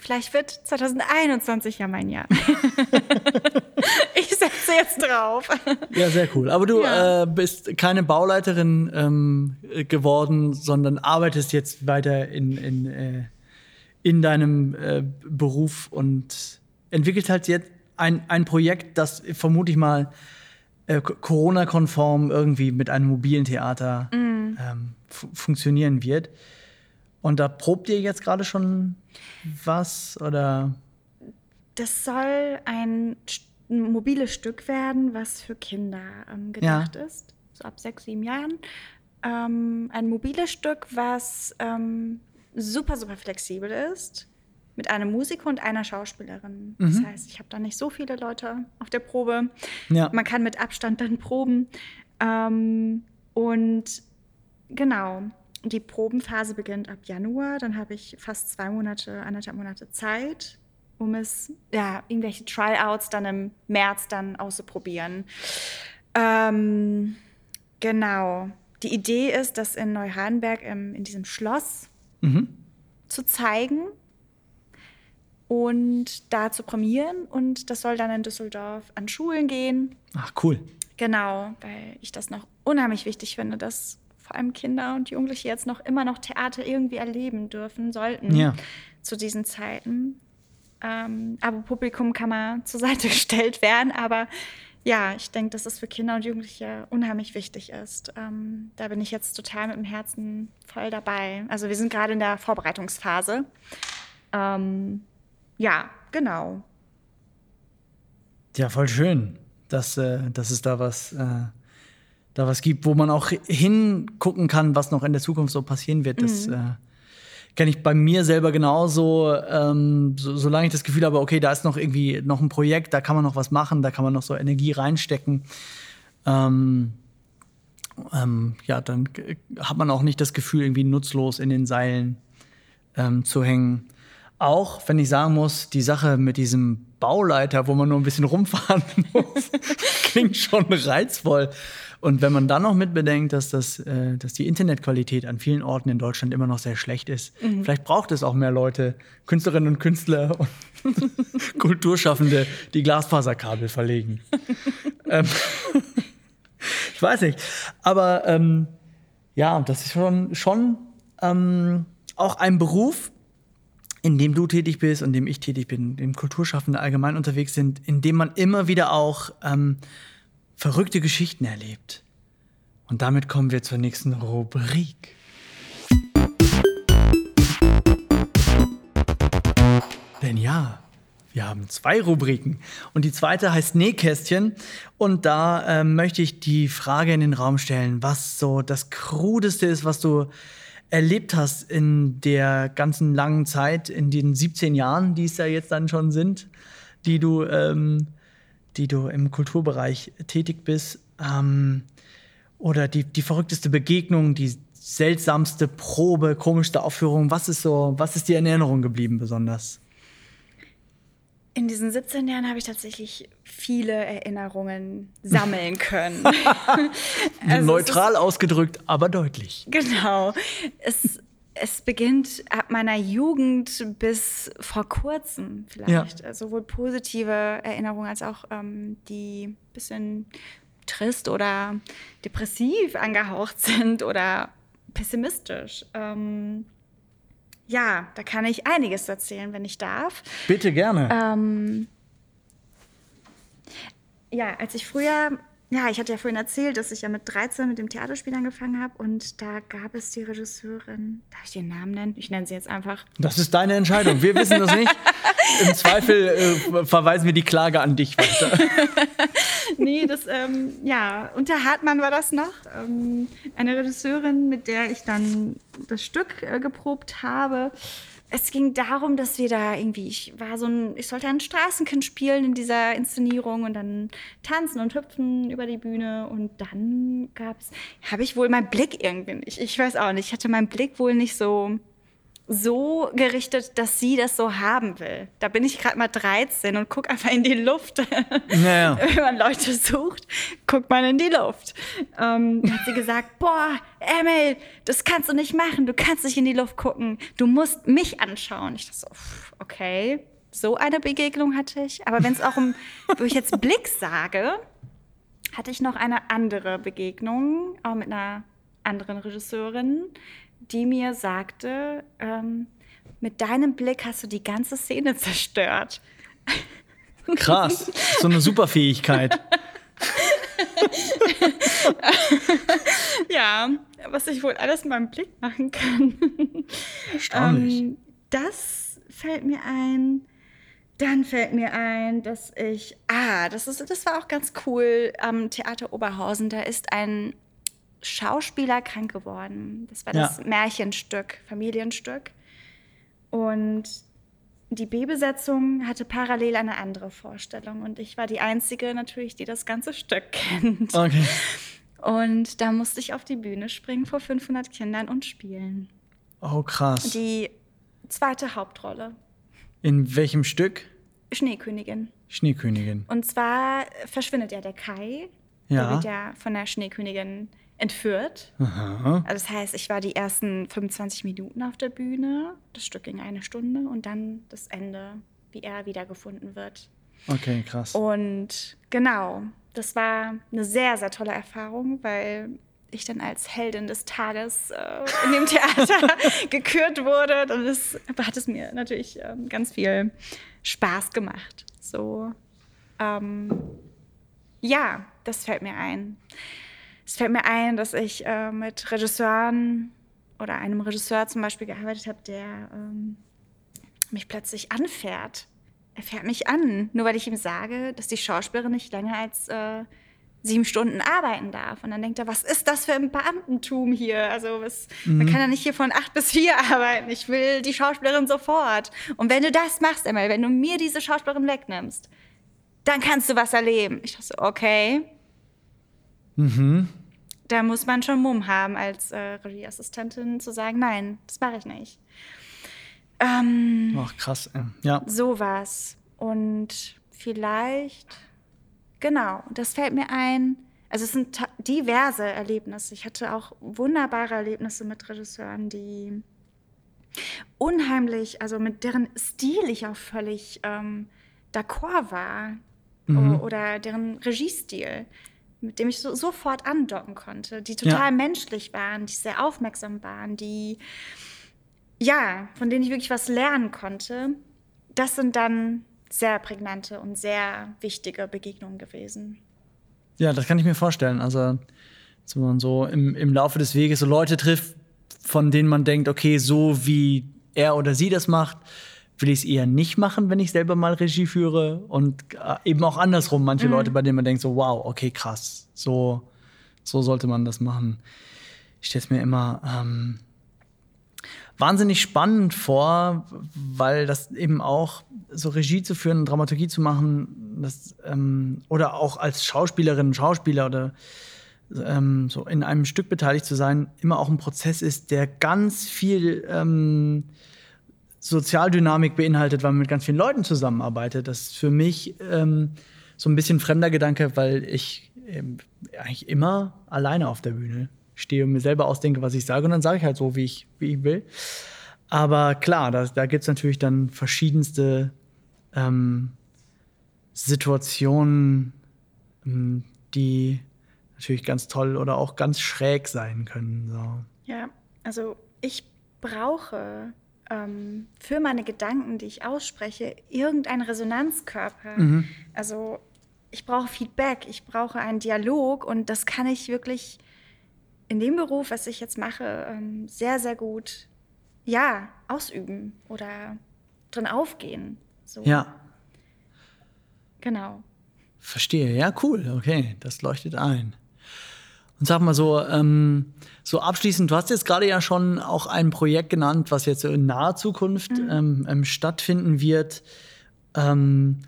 vielleicht wird 2021 ja mein Jahr. [laughs] ich setze jetzt drauf. Ja, sehr cool. Aber du Ja. äh, bist keine Bauleiterin ähm, geworden, sondern arbeitest jetzt weiter in, in, äh, in deinem äh, Beruf und entwickelt halt jetzt ein, ein Projekt, das vermute ich mal äh, Corona-konform irgendwie mit einem mobilen Theater Mhm. ähm, fu- funktionieren wird. Und da probt ihr jetzt gerade schon was oder? Das soll ein, mobiles Stück werden, was für Kinder ähm, gedacht ist, so ab sechs, sieben Jahren. Ähm, ein mobiles Stück, was ähm, super, super flexibel ist, mit einem Musiker und einer Schauspielerin. Das heißt, ich habe da nicht so viele Leute auf der Probe. Ja. Man kann mit Abstand dann proben. Ähm, und genau, die Probenphase beginnt ab Januar. Dann habe ich fast zwei Monate, anderthalb Monate Zeit, um es, ja, irgendwelche Tryouts dann im März dann auszuprobieren. Ähm, genau. Die Idee ist, das in Neuhardenberg ähm, in diesem Schloss mhm. zu zeigen und da zu prämieren. Und das soll dann in Düsseldorf an Schulen gehen. Ach, cool. Genau, weil ich das noch unheimlich wichtig finde, dass vor allem Kinder und Jugendliche jetzt noch immer noch Theater irgendwie erleben dürfen sollten ja. zu diesen Zeiten. Ähm, aber Publikum kann mal [laughs] zur Seite gestellt werden. Aber ja, ich denke, dass es für Kinder und Jugendliche unheimlich wichtig ist. Ähm, da bin ich jetzt total mit dem Herzen voll dabei. Also wir sind gerade in der Vorbereitungsphase. Ähm, ja, genau. Ja, voll schön, dass, äh, dass es da was, äh, da was gibt, wo man auch hingucken kann, was noch in der Zukunft so passieren wird. Das mhm. äh, kenne ich bei mir selber genauso. Ähm, so, solange ich das Gefühl habe, okay, da ist noch irgendwie noch ein Projekt, da kann man noch was machen, da kann man noch so Energie reinstecken. Ähm, ähm, ja, dann hat man auch nicht das Gefühl, irgendwie nutzlos in den Seilen ähm, zu hängen. Auch wenn ich sagen muss, die Sache mit diesem Bauleiter, wo man nur ein bisschen rumfahren [laughs] muss, klingt schon reizvoll. Und wenn man dann noch mitbedenkt, dass, das, äh, dass die Internetqualität an vielen Orten in Deutschland immer noch sehr schlecht ist, mhm. vielleicht braucht es auch mehr Leute, Künstlerinnen und Künstler und [laughs] Kulturschaffende, die Glasfaserkabel verlegen. [laughs] ähm, ich weiß nicht. Aber ähm, ja, das ist schon, schon ähm, auch ein Beruf, in dem du tätig bist und in dem ich tätig bin, in dem Kulturschaffende allgemein unterwegs sind, in dem man immer wieder auch ähm, verrückte Geschichten erlebt. Und damit kommen wir zur nächsten Rubrik. Denn ja, wir haben zwei Rubriken. Und die zweite heißt Nähkästchen. Und da äh, möchte ich die Frage in den Raum stellen, was so das Krudeste ist, was du erlebt hast in der ganzen langen Zeit, in den 17 Jahren, die es ja jetzt dann schon sind, die du, ähm, die du im Kulturbereich tätig bist, ähm, oder die, die verrückteste Begegnung, die seltsamste Probe, komischste Aufführung, was ist so, was ist dir in Erinnerung geblieben besonders? In diesen 17 Jahren habe ich tatsächlich viele Erinnerungen [laughs] sammeln können. [laughs] also Neutral ausgedrückt, aber deutlich. Genau. Es, es beginnt ab meiner Jugend bis vor kurzem vielleicht. Ja. Sowohl positive Erinnerungen als auch ähm, die bisschen trist oder depressiv angehaucht [laughs] sind oder pessimistisch. Ähm, ja, da kann ich einiges erzählen, wenn ich darf. Bitte gerne. Ähm, ja, als ich früher, ja, ich hatte ja vorhin erzählt, dass ich ja mit 13 mit dem Theaterspiel angefangen habe und da gab es die Regisseurin, darf ich den Namen nennen? Ich nenne sie jetzt einfach. Das ist deine Entscheidung. Wir wissen das nicht. Im Zweifel äh, verweisen wir die Klage an dich weiter. [laughs] nee, das, ähm, ja, unter Hartmann war das noch. Ähm, eine Regisseurin, mit der ich dann das Stück äh, geprobt habe. Es ging darum, dass wir da irgendwie, ich war so ein, ich sollte ein Straßenkind spielen in dieser Inszenierung und dann tanzen und hüpfen über die Bühne und dann gab's, habe ich wohl meinen Blick irgendwie nicht, ich weiß auch nicht, ich hatte meinen Blick wohl nicht so so gerichtet, dass sie das so haben will. Da bin ich gerade mal 13 und guck einfach in die Luft. [laughs] Naja. Wenn man Leute sucht, guckt man in die Luft. Ähm, hat sie gesagt, [laughs] boah, Emil, das kannst du nicht machen. Du kannst nicht in die Luft gucken. Du musst mich anschauen. Ich dachte so, okay, so eine Begegnung hatte ich. Aber wenn es auch um, wo ich jetzt Blick sage, hatte ich noch eine andere Begegnung, auch mit einer anderen Regisseurin, die mir sagte, ähm, mit deinem Blick hast du die ganze Szene zerstört. Krass, so eine Superfähigkeit. ja, was ich wohl alles mit meinem Blick machen kann. Erstaunlich. Ähm, das fällt mir ein. Dann fällt mir ein, dass ich, ah, das, ist, das war auch ganz cool am Theater Oberhausen. Da ist ein Schauspieler krank geworden. Das war das Märchenstück, Familienstück. Und die B-Besetzung hatte parallel eine andere Vorstellung. Und ich war die Einzige natürlich, die das ganze Stück kennt. Okay. Und da musste ich auf die Bühne springen vor 500 Kindern und spielen. Oh, krass. Die zweite Hauptrolle. In welchem Stück? Schneekönigin. Schneekönigin. Und zwar verschwindet ja der Kai. Ja. Der wird ja von der Schneekönigin entführt. Aha. Also das heißt, ich war die ersten 25 Minuten auf der Bühne. Das Stück ging eine Stunde und dann das Ende, wie er wiedergefunden wird. Okay, krass. Und genau, das war eine sehr, sehr tolle Erfahrung, weil ich dann als Heldin des Tages äh, in dem [laughs] Theater [laughs] gekürt wurde. Dann ist, hat es mir natürlich ähm, ganz viel Spaß gemacht. So, ähm, ja, das fällt mir ein. Es fällt mir ein, dass ich äh, mit Regisseuren oder einem Regisseur zum Beispiel gearbeitet habe, der ähm, mich plötzlich anfährt. Er fährt mich an, nur weil ich ihm sage, dass die Schauspielerin nicht länger als äh, sieben Stunden arbeiten darf. Und dann denkt er, was ist das für ein Beamtentum hier? Also was, Mhm. man kann ja nicht hier von acht bis vier [laughs] arbeiten. Ich will die Schauspielerin sofort. Und wenn du das machst, Emma, wenn du mir diese Schauspielerin wegnimmst, dann kannst du was erleben. Ich dachte so, okay. Mhm. Da muss man schon Mumm haben, als äh, Regieassistentin zu sagen, nein, das mache ich nicht. Ähm, Ach, krass. ey. Ja. sowas. Und vielleicht, genau, das fällt mir ein. Also es sind diverse Erlebnisse. Ich hatte auch wunderbare Erlebnisse mit Regisseuren, die unheimlich, also mit deren Stil ich auch völlig ähm, d'accord war. O- Oder deren Regiestil, mit dem ich so, sofort andocken konnte, die total Ja. menschlich waren, die sehr aufmerksam waren, die ja, von denen ich wirklich was lernen konnte, das sind dann sehr prägnante und sehr wichtige Begegnungen gewesen. Ja, das kann ich mir vorstellen. Also, dass man so im, im Laufe des Weges so Leute trifft, von denen man denkt, okay, so wie er oder sie das macht, will ich es eher nicht machen, wenn ich selber mal Regie führe. Und äh, eben auch andersrum, manche Leute, bei denen man denkt, so, wow, okay, krass, so, so sollte man das machen. Ich stelle es mir immer ähm, wahnsinnig spannend vor, weil das eben auch so Regie zu führen, Dramaturgie zu machen, das, ähm, oder auch als Schauspielerin, Schauspieler oder ähm, so in einem Stück beteiligt zu sein, immer auch ein Prozess ist, der ganz viel ähm, Sozialdynamik beinhaltet, weil man mit ganz vielen Leuten zusammenarbeitet. Das ist für mich ähm, so ein bisschen fremder Gedanke, weil ich ähm, eigentlich immer alleine auf der Bühne stehe und mir selber ausdenke, was ich sage und dann sage ich halt so, wie ich, wie ich will. Aber klar, da, da gibt es natürlich dann verschiedenste ähm, Situationen, ähm, die natürlich ganz toll oder auch ganz schräg sein können. So. Ja, also ich brauche ähm, für meine Gedanken, die ich ausspreche, irgendeinen Resonanzkörper. Also ich brauche Feedback, ich brauche einen Dialog und das kann ich wirklich in dem Beruf, was ich jetzt mache, ähm, sehr, sehr gut ja, ausüben oder drin aufgehen. So. Ja, Genau. verstehe. Ja, cool. Okay, das leuchtet ein. Und sag mal so, ähm, so abschließend, du hast jetzt gerade ja schon auch ein Projekt genannt, was jetzt so in naher Zukunft ähm, ähm, stattfinden wird. Ähm,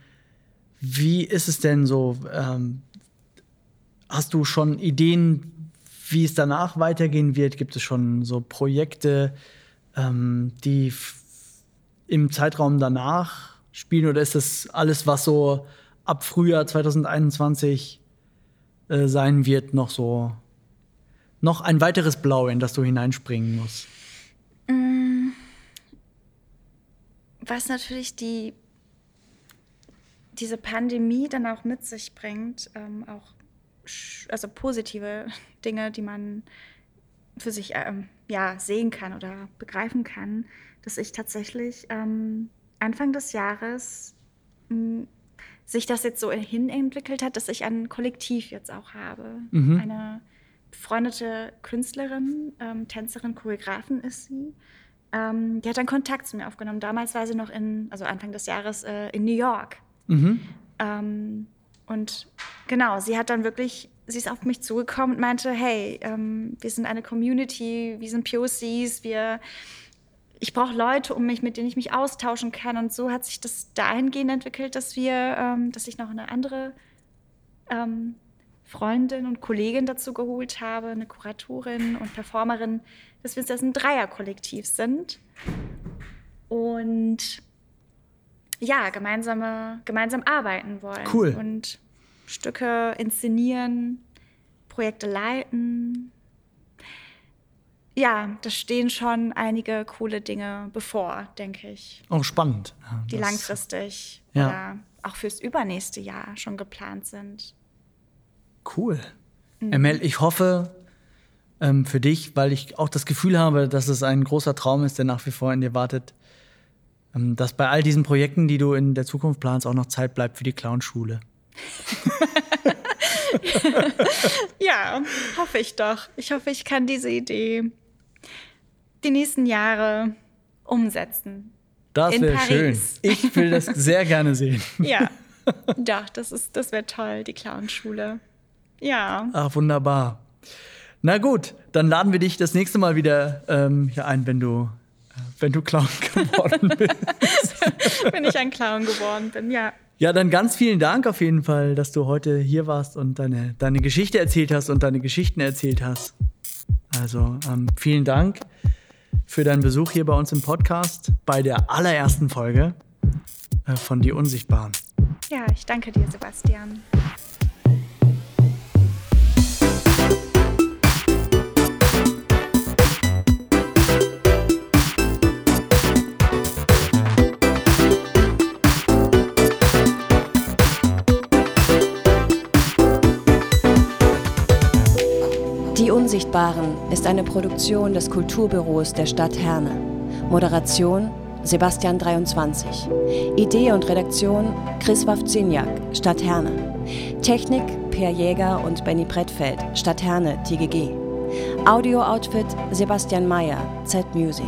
wie ist es denn so? Ähm, hast du schon Ideen, wie es danach weitergehen wird? Gibt es schon so Projekte, ähm, die im Zeitraum danach spielen? Oder ist das alles, was so ab Frühjahr 2021 äh, sein wird, noch so noch ein weiteres Blau, in das du hineinspringen musst? Was natürlich die, diese Pandemie dann auch mit sich bringt, ähm, auch also positive [laughs] Dinge, die man für sich ähm, ja, sehen kann oder begreifen kann, dass ich tatsächlich ähm, Anfang des Jahres mh, sich das jetzt so hin entwickelt hat, dass ich ein Kollektiv jetzt auch habe. Eine befreundete Künstlerin, ähm, Tänzerin, Choreografin ist sie. Ähm, die hat dann Kontakt zu mir aufgenommen. Damals war sie noch in, also Anfang des Jahres, äh, in New York. Ähm, und genau, sie hat dann wirklich, sie ist auf mich zugekommen und meinte, hey, ähm, wir sind eine Community, wir sind POCs, wir, ich brauche Leute um mich, mit denen ich mich austauschen kann. Und so hat sich das dahingehend entwickelt, dass wir, ähm, dass ich noch eine andere ähm, Freundin und Kollegin dazu geholt habe, eine Kuratorin und Performerin, dass wir jetzt ein Dreierkollektiv sind. Und ja, gemeinsame, gemeinsam arbeiten wollen. Cool. Und Stücke inszenieren, Projekte leiten. Ja, da stehen schon einige coole Dinge bevor, denke ich. Oh, spannend. Ja, die langfristig Ja. oder auch fürs übernächste Jahr schon geplant sind. Cool. Emel, ich hoffe ähm, für dich, weil ich auch das Gefühl habe, dass es ein großer Traum ist, der nach wie vor in dir wartet, ähm, dass bei all diesen Projekten, die du in der Zukunft planst, auch noch Zeit bleibt für die Clownschule. [laughs] Ja, hoffe ich doch. Ich hoffe, ich kann diese Idee die nächsten Jahre umsetzen. Das In wäre schön. Paris. Ich will das [laughs] sehr gerne sehen. Ja, doch, das, ist, das wäre toll, die Clownschule. Ja, Ach, wunderbar. Na gut, dann laden wir dich das nächste Mal wieder ähm, hier ein, wenn du, äh, wenn du Clown [laughs] geworden bist. [laughs] wenn ich ein Clown geworden bin, ja. Ja, dann ganz vielen Dank auf jeden Fall, dass du heute hier warst und deine, deine Geschichte erzählt hast und deine Geschichten erzählt hast. Also ähm, vielen Dank für deinen Besuch hier bei uns im Podcast, bei der allerersten Folge äh, von Die Unsichtbaren. Ja, ich danke dir, Sebastian. Unsichtbaren ist eine Produktion des Kulturbüros der Stadt Herne. Moderation Sebastian 23. Idee und Redaktion Chris Wawczyniak, Stadt Herne. Technik Per Jäger und Benny Brettfeld, Stadt Herne, TGG. Audio-Outfit Sebastian Mayer, Z Music.